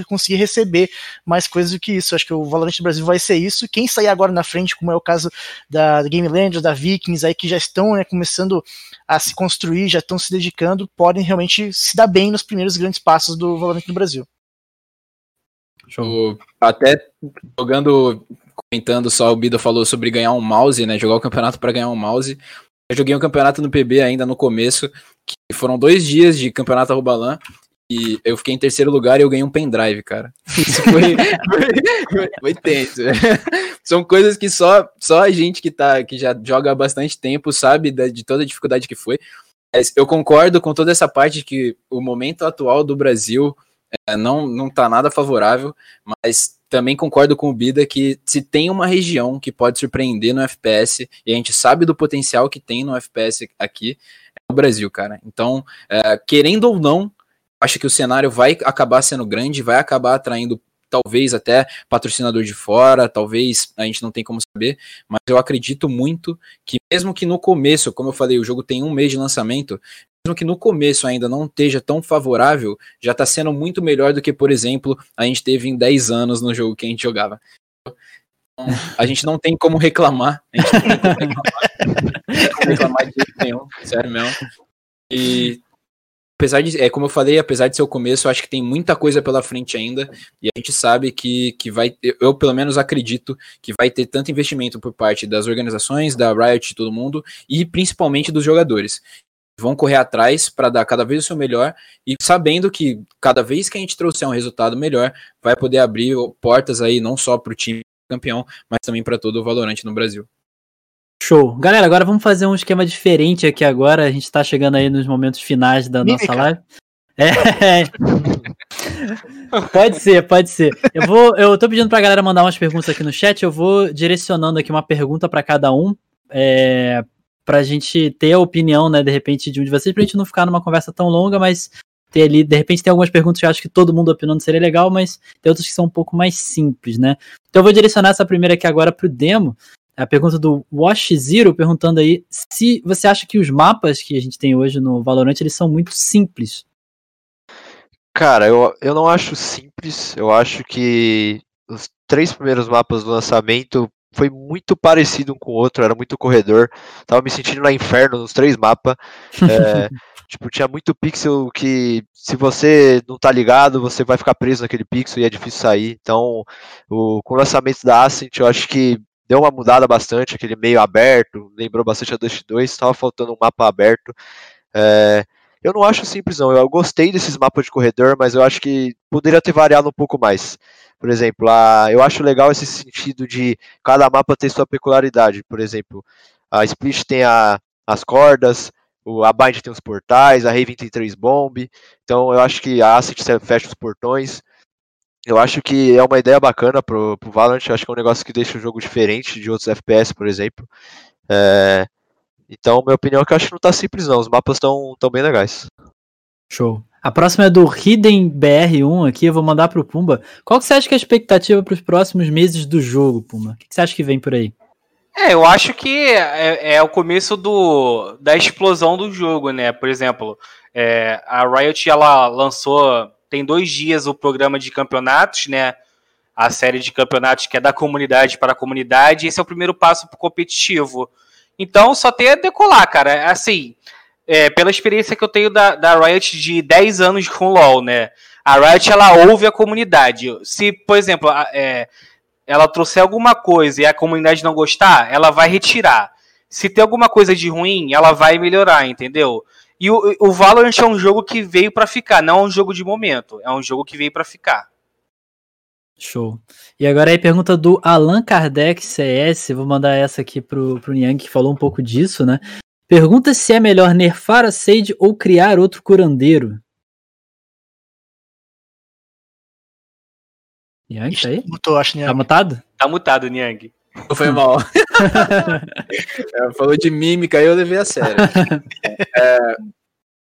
conseguir receber mais coisas do que isso. Acho que o Valorant do Brasil vai ser isso. Quem sair agora na frente, como é o caso da Game Landers, da Vikings, aí que já estão né, começando a se construir, já estão se dedicando, podem realmente se dar bem nos primeiros grandes passos do Valorant no Brasil. Show. Até jogando comentando só, o Bida falou sobre ganhar um mouse, né? Jogar o campeonato para ganhar um mouse. Eu joguei um campeonato no PB ainda no começo, que foram dois dias de campeonato Arrobalan, e eu fiquei em terceiro lugar e eu ganhei um pendrive, cara. [LAUGHS] Isso foi, foi, foi tenso. [LAUGHS] São coisas que só, só a gente que, tá, que já joga há bastante tempo sabe de, de toda a dificuldade que foi. Eu concordo com toda essa parte que o momento atual do Brasil é, não, não tá nada favorável, mas também concordo com o Bida que se tem uma região que pode surpreender no FPS, e a gente sabe do potencial que tem no FPS aqui, é o Brasil, cara. Então, é, querendo ou não, acho que o cenário vai acabar sendo grande, vai acabar atraindo talvez até patrocinador de fora, talvez a gente não tem como saber, mas eu acredito muito que mesmo que no começo, como eu falei, o jogo tem um mês de lançamento, mesmo que no começo ainda não esteja tão favorável, já está sendo muito melhor do que, por exemplo, a gente teve em 10 anos no jogo que a gente jogava. Então, a gente não tem como reclamar. A gente não tem como reclamar, reclamar de jeito nenhum, sério mesmo. E apesar de, é como eu falei, apesar de ser o começo, eu acho que tem muita coisa pela frente ainda, e a gente sabe que, que vai, eu pelo menos acredito que vai ter tanto investimento por parte das organizações, da Riot, todo mundo, e principalmente dos jogadores vão correr atrás para dar cada vez o seu melhor e sabendo que cada vez que a gente trouxer um resultado melhor, vai poder abrir portas aí não só para o time campeão, mas também para todo o Valorante no Brasil. Show. Galera, agora vamos fazer um esquema diferente aqui agora. A gente está chegando aí nos momentos finais da Mímica. nossa live. É. pode ser, pode ser. Eu vou, eu tô pedindo pra galera mandar umas perguntas aqui no chat. Eu vou direcionando aqui uma pergunta para cada um. É, pra gente ter a opinião, né, de repente, de um de vocês, pra gente não ficar numa conversa tão longa, mas ter ali, de repente tem algumas perguntas que eu acho que todo mundo opinando seria legal, mas tem outras que são um pouco mais simples, né? Então eu vou direcionar essa primeira aqui agora pro demo. A pergunta do Wash Zero perguntando aí se você acha que os mapas que a gente tem hoje no Valorant eles são muito simples. Cara, eu, eu não acho simples. Eu acho que os três primeiros mapas do lançamento foi muito parecido um com o outro, era muito corredor. Tava me sentindo na inferno nos três mapas. [LAUGHS] É, tipo, tinha muito pixel que se você não tá ligado, você vai ficar preso naquele pixel e é difícil sair. Então, o, com o lançamento da Ascent, eu acho que deu uma mudada bastante, aquele meio aberto, lembrou bastante a Dust 2, estava faltando um mapa aberto. É, eu não acho simples não, eu gostei desses mapas de corredor, mas eu acho que poderia ter variado um pouco mais. Por exemplo, a, eu acho legal esse sentido de cada mapa ter sua peculiaridade. Por exemplo, a Split tem a, as cordas, a Bind tem os portais, a Raven tem três bomb, então eu acho que a Asset fecha os portões. Eu acho que é uma ideia bacana pro, pro Valorant, eu acho que é um negócio que deixa o jogo diferente de outros FPS, por exemplo. É, então, minha opinião é que eu acho que não tá simples não, os mapas estão tão bem legais. Show. A próxima é do Hidden BR1 aqui, eu vou mandar pro Pumba. Qual que você acha que é a expectativa para os próximos meses do jogo, Pumba? O que, que você acha que vem por aí? É, eu acho que é, é, o começo do, da explosão do jogo, né? Por exemplo, é, a Riot ela lançou tem dois dias o programa de campeonatos, né? A série de campeonatos que é da comunidade para a comunidade. Esse é o primeiro passo para o competitivo. Então, só tem a decolar, cara. Assim, é, pela experiência que eu tenho da, da Riot de 10 anos com LoL, né? A Riot, ela ouve a comunidade. Se, por exemplo, é, ela trouxer alguma coisa e a comunidade não gostar, ela vai retirar. Se tem alguma coisa de ruim, ela vai melhorar, entendeu? E o, o Valorant é um jogo que veio para ficar, não é um jogo de momento, é um jogo que veio para ficar. Show. E agora aí pergunta do Allan Kardec CS, vou mandar essa aqui pro, pro Niang, que falou um pouco disso, né? Pergunta se é melhor nerfar a Sage ou criar outro curandeiro. Niang, tá aí? Mutou, acho, Niang. Tá mutado? Tá mutado, Niang. Foi [LAUGHS] mal. [LAUGHS] é, falou de mímica, eu levei a sério. [LAUGHS] É,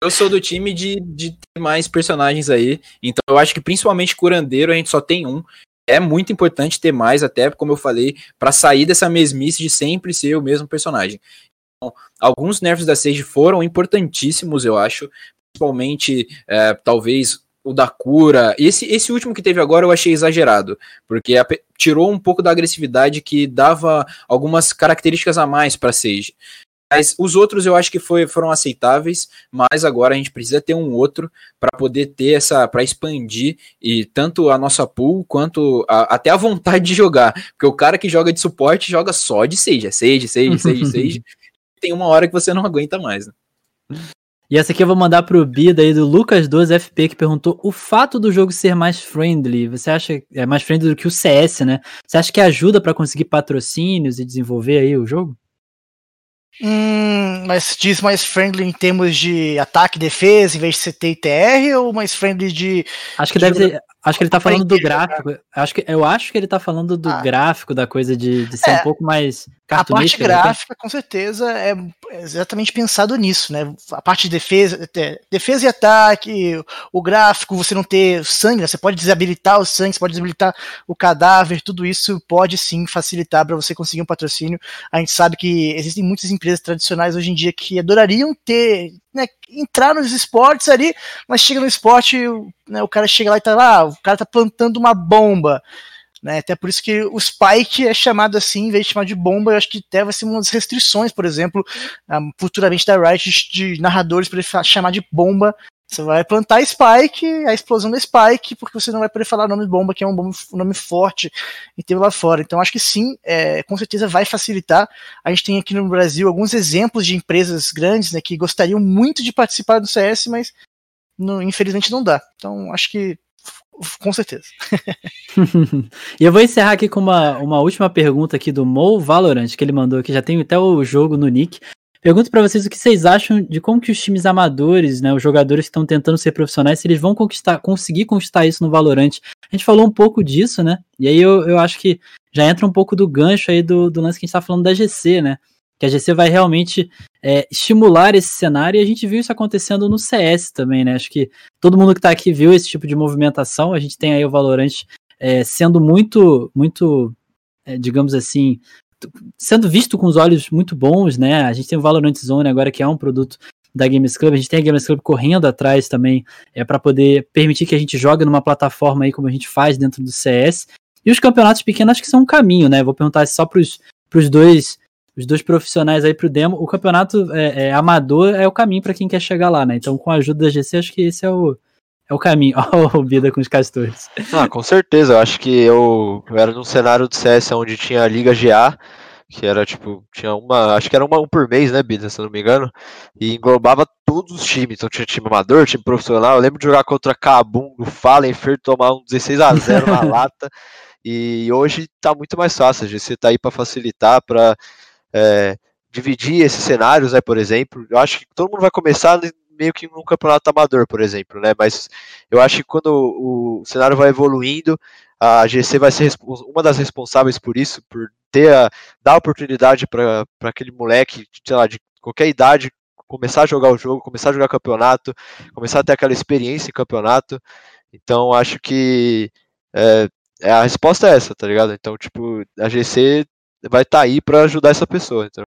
eu sou do time de, de ter mais personagens aí, então eu acho que principalmente curandeiro a gente só tem um. É muito importante ter mais, até como eu falei, para sair dessa mesmice de sempre ser o mesmo personagem. Então, alguns nerfs da Sage foram importantíssimos, eu acho, principalmente é, talvez o da cura. Esse, esse último que teve agora eu achei exagerado, porque a, tirou um pouco da agressividade que dava algumas características a mais para Sage. Mas os outros eu acho que foi, foram aceitáveis, mas agora a gente precisa ter um outro para poder ter essa, para expandir e tanto a nossa pool quanto a, até a vontade de jogar, porque o cara que joga de suporte joga só de Sage, é Sage, Sage, Sage, [LAUGHS] Sage. Tem uma hora que você não aguenta mais. Né? E essa aqui eu vou mandar pro Bia daí do Lucas12FP que perguntou o fato do jogo ser mais friendly, você acha é mais friendly do que o CS, né? Você acha que ajuda para conseguir patrocínios e desenvolver aí o jogo? Hum, mas diz mais friendly em termos de ataque e defesa, em vez de ser TTR, ou mais friendly de. Acho que de deve ser. Acho que ele tá falando do gráfico. Acho que, eu acho que ele tá falando do ah. gráfico, da coisa de, de ser é, um pouco mais A parte né? gráfica, com certeza, é exatamente pensado nisso, né? A parte de defesa, defesa e ataque, o gráfico, você não ter sangue, né? você pode desabilitar o sangue, você pode desabilitar o cadáver, tudo isso pode sim facilitar para você conseguir um patrocínio. A gente sabe que existem muitas empresas tradicionais hoje em dia que adorariam ter né, entrar nos esportes ali, mas chega no esporte, né, o cara chega lá e tá lá, o cara tá plantando uma bomba. Né, até por isso que o Spike é chamado assim, em vez de chamar de bomba, eu acho que até vai ser uma das restrições, por exemplo, um, futuramente da Riot de, narradores para chamar de bomba você vai plantar Spike, a explosão da Spike, porque você não vai poder falar o nome bomba, que é um, nome, forte e teve lá fora. Então acho que sim, é, com certeza vai facilitar. A gente tem aqui no Brasil alguns exemplos de empresas grandes né, que gostariam muito de participar do CS, mas infelizmente não dá. Então acho que com certeza. [LAUGHS] e eu vou encerrar aqui com uma, uma última pergunta aqui do Mo Valorant, que ele mandou aqui, já tem até o jogo no nick. Pergunto para vocês o que vocês acham de como que os times amadores, né, os jogadores que estão tentando ser profissionais, se eles vão conquistar, conseguir conquistar isso no Valorant. A gente falou um pouco disso, né? E aí eu, eu acho que já entra um pouco do gancho aí do, do lance que a gente está falando da GC, né? Que a GC vai realmente é, estimular esse cenário e a gente viu isso acontecendo no CS também, né? Acho que todo mundo que está aqui viu esse tipo de movimentação. A gente tem aí o Valorant é, sendo muito, muito, é, digamos assim, sendo visto com os olhos muito bons, né? A gente tem o Valorant Zone agora, que é um produto da Games Club, a gente tem a Games Club correndo atrás também, é para poder permitir que a gente jogue numa plataforma aí como a gente faz dentro do CS. E os campeonatos pequenos acho que são um caminho, né? Vou perguntar só para os dois os dois profissionais aí pro demo. O campeonato é, é amador é o caminho para quem quer chegar lá, né? Então, com a ajuda da GC, acho que esse é o, é o caminho. [LAUGHS] Ó, oh, vida com os castores. Ah, com certeza. Eu acho que eu, eu era num cenário do CS onde tinha a Liga GA, que era tipo, tinha uma, acho que era uma um por mês, né, Bida, se eu não me engano, e englobava todos os times. Então tinha time amador, time profissional. Eu lembro de jogar contra Cabum no Fallen, Fer tomar um 16 a 0 na [LAUGHS] lata. E hoje tá muito mais fácil. A GC tá aí para facilitar, para é, dividir esses cenários, né, por exemplo. Eu acho que todo mundo vai começar meio que num campeonato amador, por exemplo, né? Mas eu acho que quando o, cenário vai evoluindo, a GC vai ser uma das responsáveis por isso, por ter a, dar oportunidade para aquele moleque, sei lá, de qualquer idade, começar a jogar o jogo, começar a jogar campeonato, começar a ter aquela experiência em campeonato. Então acho que é, é a resposta é essa, tá ligado? Então, tipo, a GC vai estar tá aí para ajudar essa pessoa. Então.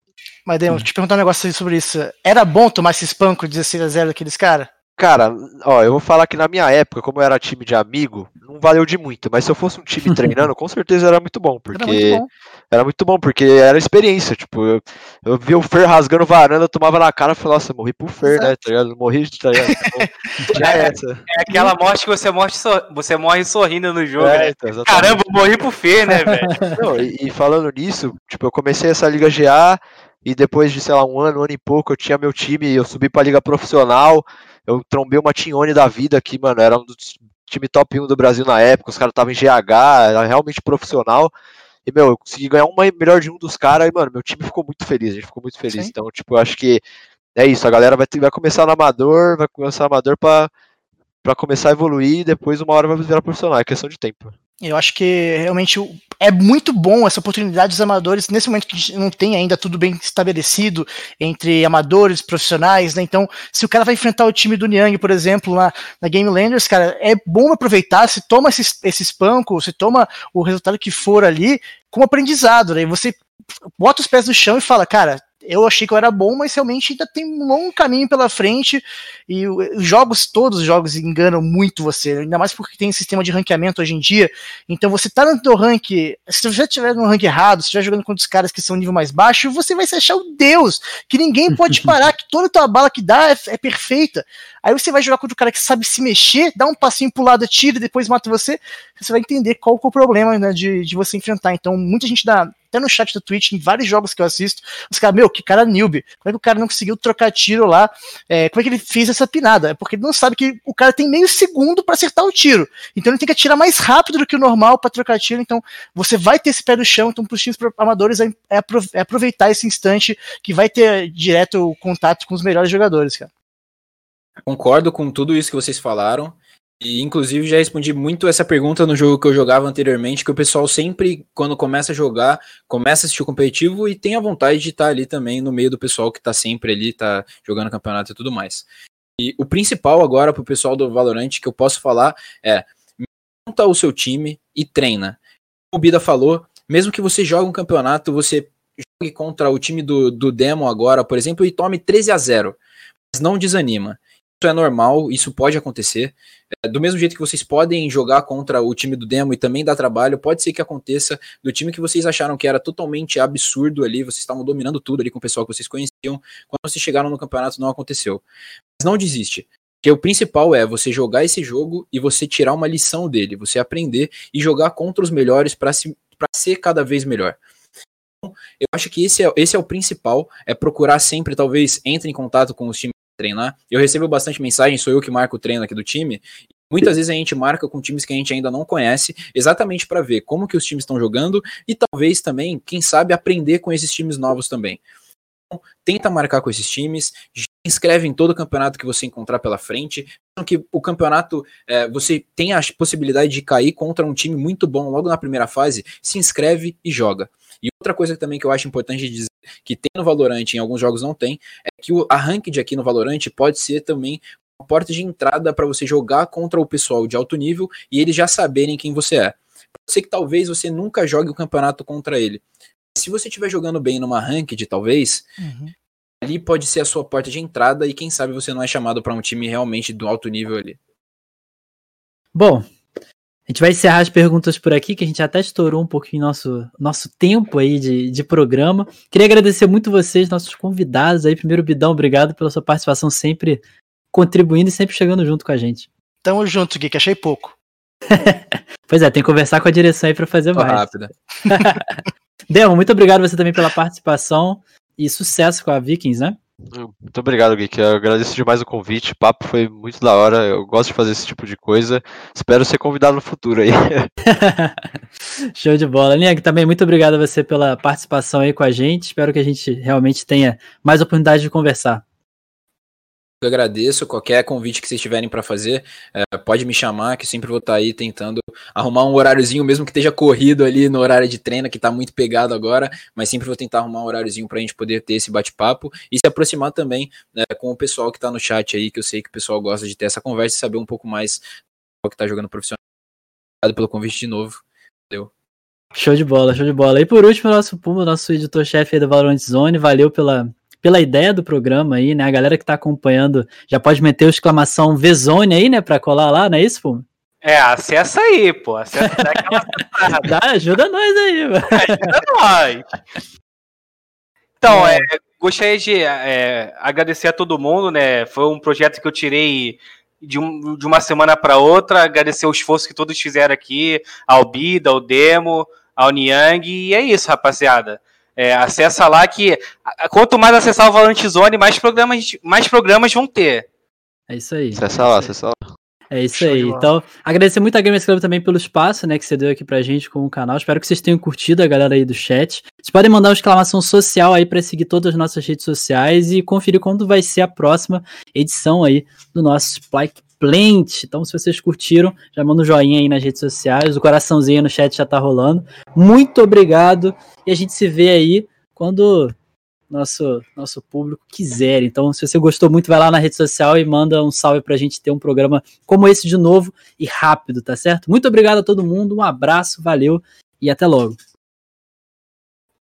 Mas, Demo, te perguntar um negócio sobre isso. Era bom tomar esse espanco de 16 a 0 daqueles caras? Cara, ó, eu vou falar que na minha época, como eu era time de amigo, não valeu de muito, mas se eu fosse um time [LAUGHS] treinando, com certeza era muito bom, porque era muito bom, era muito bom, porque era experiência, tipo, eu, eu vi o Fer rasgando varanda, eu tomava na cara e falava, nossa, morri pro Fer, né, tá ligado? Morri, tá ligado? Então, [LAUGHS] já é, essa. é aquela morte que você morre, você morre sorrindo no jogo, é, né? Então, Caramba, morri pro Fer, né, velho? [LAUGHS] E, e falando nisso, tipo, eu comecei essa Liga GA, e depois de, sei lá, um ano, um ano e pouco, eu tinha meu time, eu subi pra Liga Profissional, eu trombei uma Tione da vida aqui, mano. Era um dos time top 1 do Brasil na época. Os caras estavam em GH, era realmente profissional. E, meu, eu consegui ganhar uma melhor de um dos caras. E, mano, meu time ficou muito feliz. A gente ficou muito feliz. Sim. Então, tipo, eu acho que é isso. A galera vai, vai começar no amador, vai começar no amador pra, pra começar a evoluir. E depois, uma hora vai virar profissional. É questão de tempo. Eu acho que realmente é muito bom essa oportunidade dos amadores, nesse momento que a gente não tem ainda tudo bem estabelecido entre amadores, profissionais, né? Então, se o cara vai enfrentar o time do Niang, por exemplo, lá na Game Landers, cara, é bom aproveitar, se toma esse, esse espanco, se toma o resultado que for ali como aprendizado, né? Você bota os pés no chão e fala, cara, eu achei que eu era bom, mas realmente ainda tem um longo caminho pela frente. E os jogos, todos os jogos enganam muito você, ainda mais porque tem sistema de ranqueamento hoje em dia. Então você tá no teu rank, se você estiver no rank errado, se estiver jogando contra os caras que são nível mais baixo, você vai se achar o Deus, que ninguém pode [LAUGHS] parar, que toda a tua bala que dá é, é, perfeita. Aí você vai jogar contra o cara que sabe se mexer, dá um passinho pro lado, tira, depois mata você. Você vai entender qual é o problema né, de, de você enfrentar. Então, muita gente dá até no chat do Twitch, em vários jogos que eu assisto, os caras, meu, que cara noob. Como é que o cara não conseguiu trocar tiro lá? É, como é que ele fez essa pinada? É porque ele não sabe que o cara tem meio segundo para acertar o tiro. Então ele tem que atirar mais rápido do que o normal para trocar tiro. Então você vai ter esse pé no chão. Então, para os times amadores é, é, é aproveitar esse instante que vai ter direto contato com os melhores jogadores, cara. Concordo com tudo isso que vocês falaram. E inclusive já respondi muito essa pergunta no jogo que eu jogava anteriormente, que o pessoal sempre, quando começa a jogar, começa a assistir o competitivo e tem a vontade de estar ali também no meio do pessoal que está sempre ali, está jogando campeonato e tudo mais. E o principal agora para o pessoal do Valorant que eu posso falar é monta o seu time e treina. Como o Bida falou, mesmo que você jogue um campeonato, você jogue contra o time do, do demo agora, por exemplo, e tome 13 a 0 mas não desanima é normal, isso pode acontecer. É, do mesmo jeito que vocês podem jogar contra o time do demo e também dar trabalho, pode ser que aconteça do time que vocês acharam que era totalmente absurdo ali, vocês estavam dominando tudo ali com o pessoal que vocês conheciam, quando vocês chegaram no campeonato não aconteceu. Mas não desiste. Porque o principal é você jogar esse jogo e você tirar uma lição dele, você aprender e jogar contra os melhores para ser cada vez melhor. Então, eu acho que esse é, esse é o principal, é procurar sempre, talvez, entre em contato com os times treinar. Eu recebo bastante mensagem, sou eu que marco o treino aqui do time. Muitas vezes a gente marca com times que a gente ainda não conhece, exatamente para ver como que os times estão jogando e talvez também, quem sabe, aprender com esses times novos também. Então, tenta marcar com esses times, inscreve em todo o campeonato que você encontrar pela frente, que o campeonato é, você tem a possibilidade de cair contra um time muito bom logo na primeira fase, se inscreve e joga. E outra coisa também que eu acho importante dizer, que tem no Valorant, em alguns jogos não tem, é que o, a ranked aqui no Valorant pode ser também uma porta de entrada para você jogar contra o pessoal de alto nível e eles já saberem quem você é. Pode ser que talvez você nunca jogue o campeonato contra ele. Se você estiver jogando bem numa ranked, talvez, uhum. ali pode ser a sua porta de entrada e quem sabe você não é chamado para um time realmente do alto nível ali. Bom, a gente vai encerrar as perguntas por aqui, que a gente até estourou um pouquinho nosso, nosso tempo aí de, de programa. Queria agradecer muito vocês, nossos convidados aí. Primeiro, Bidão, obrigado pela sua participação, sempre contribuindo e sempre chegando junto com a gente. Tamo junto, Gui, que achei pouco. [LAUGHS] pois é, tem que conversar com a direção aí para fazer Tô mais. Rápida. [LAUGHS] Demo, muito obrigado você também pela participação e sucesso com a Vikings, né? Muito obrigado, Geek. Eu agradeço demais o convite. O papo foi muito da hora. Eu gosto de fazer esse tipo de coisa. Espero ser convidado no futuro aí. [LAUGHS] Show de bola. Niag, também muito obrigado a você pela participação aí com a gente. Espero que a gente realmente tenha mais oportunidade de conversar. Eu agradeço qualquer convite que vocês tiverem para fazer, é, pode me chamar, que sempre vou estar tá aí tentando arrumar um horáriozinho, mesmo que esteja corrido ali no horário de treino, que está muito pegado agora, mas sempre vou tentar arrumar um horáriozinho para a gente poder ter esse bate-papo e se aproximar também né, com o pessoal que está no chat aí, que eu sei que o pessoal gosta de ter essa conversa e saber um pouco mais do que está jogando profissional. Obrigado pelo convite de novo. Valeu. Show de bola, show de bola. E por último, nosso Puma, nosso editor-chefe do Valorant Zone, valeu pela pela ideia do programa aí, né? A galera que tá acompanhando já pode meter o exclamação Vzone aí, né? Pra colar lá, não é isso? É, acessa aí, pô. Acessa daquela. [LAUGHS] Dá, ajuda nós aí, mano. Ajuda nós. Então, é. É, gostaria de é, agradecer a todo mundo, né? Foi um projeto que eu tirei de, um, de uma semana para outra. Agradecer o esforço que todos fizeram aqui, ao Bida, ao Demo, ao Niang. E é isso, rapaziada. É, acessa lá que quanto mais acessar o Valorant Zone, mais programas, mais programas vão ter. É isso aí. Acessa lá, acessa lá. É isso Show aí. Então, agradecer muito a Gamers Club também pelo espaço, né, que você deu aqui pra gente com o canal. Espero que vocês tenham curtido a galera aí do chat. Vocês podem mandar uma exclamação social aí para seguir todas as nossas redes sociais e conferir quando vai ser a próxima edição aí do nosso Spike Plant. Então, se vocês curtiram, já manda um joinha aí nas redes sociais, o coraçãozinho no chat já tá rolando. Muito obrigado e a gente se vê aí quando nosso nosso público quiser. Então, se você gostou muito, vai lá na rede social e manda um salve pra gente ter um programa como esse de novo e rápido, tá certo? Muito obrigado a todo mundo, um abraço, valeu e até logo.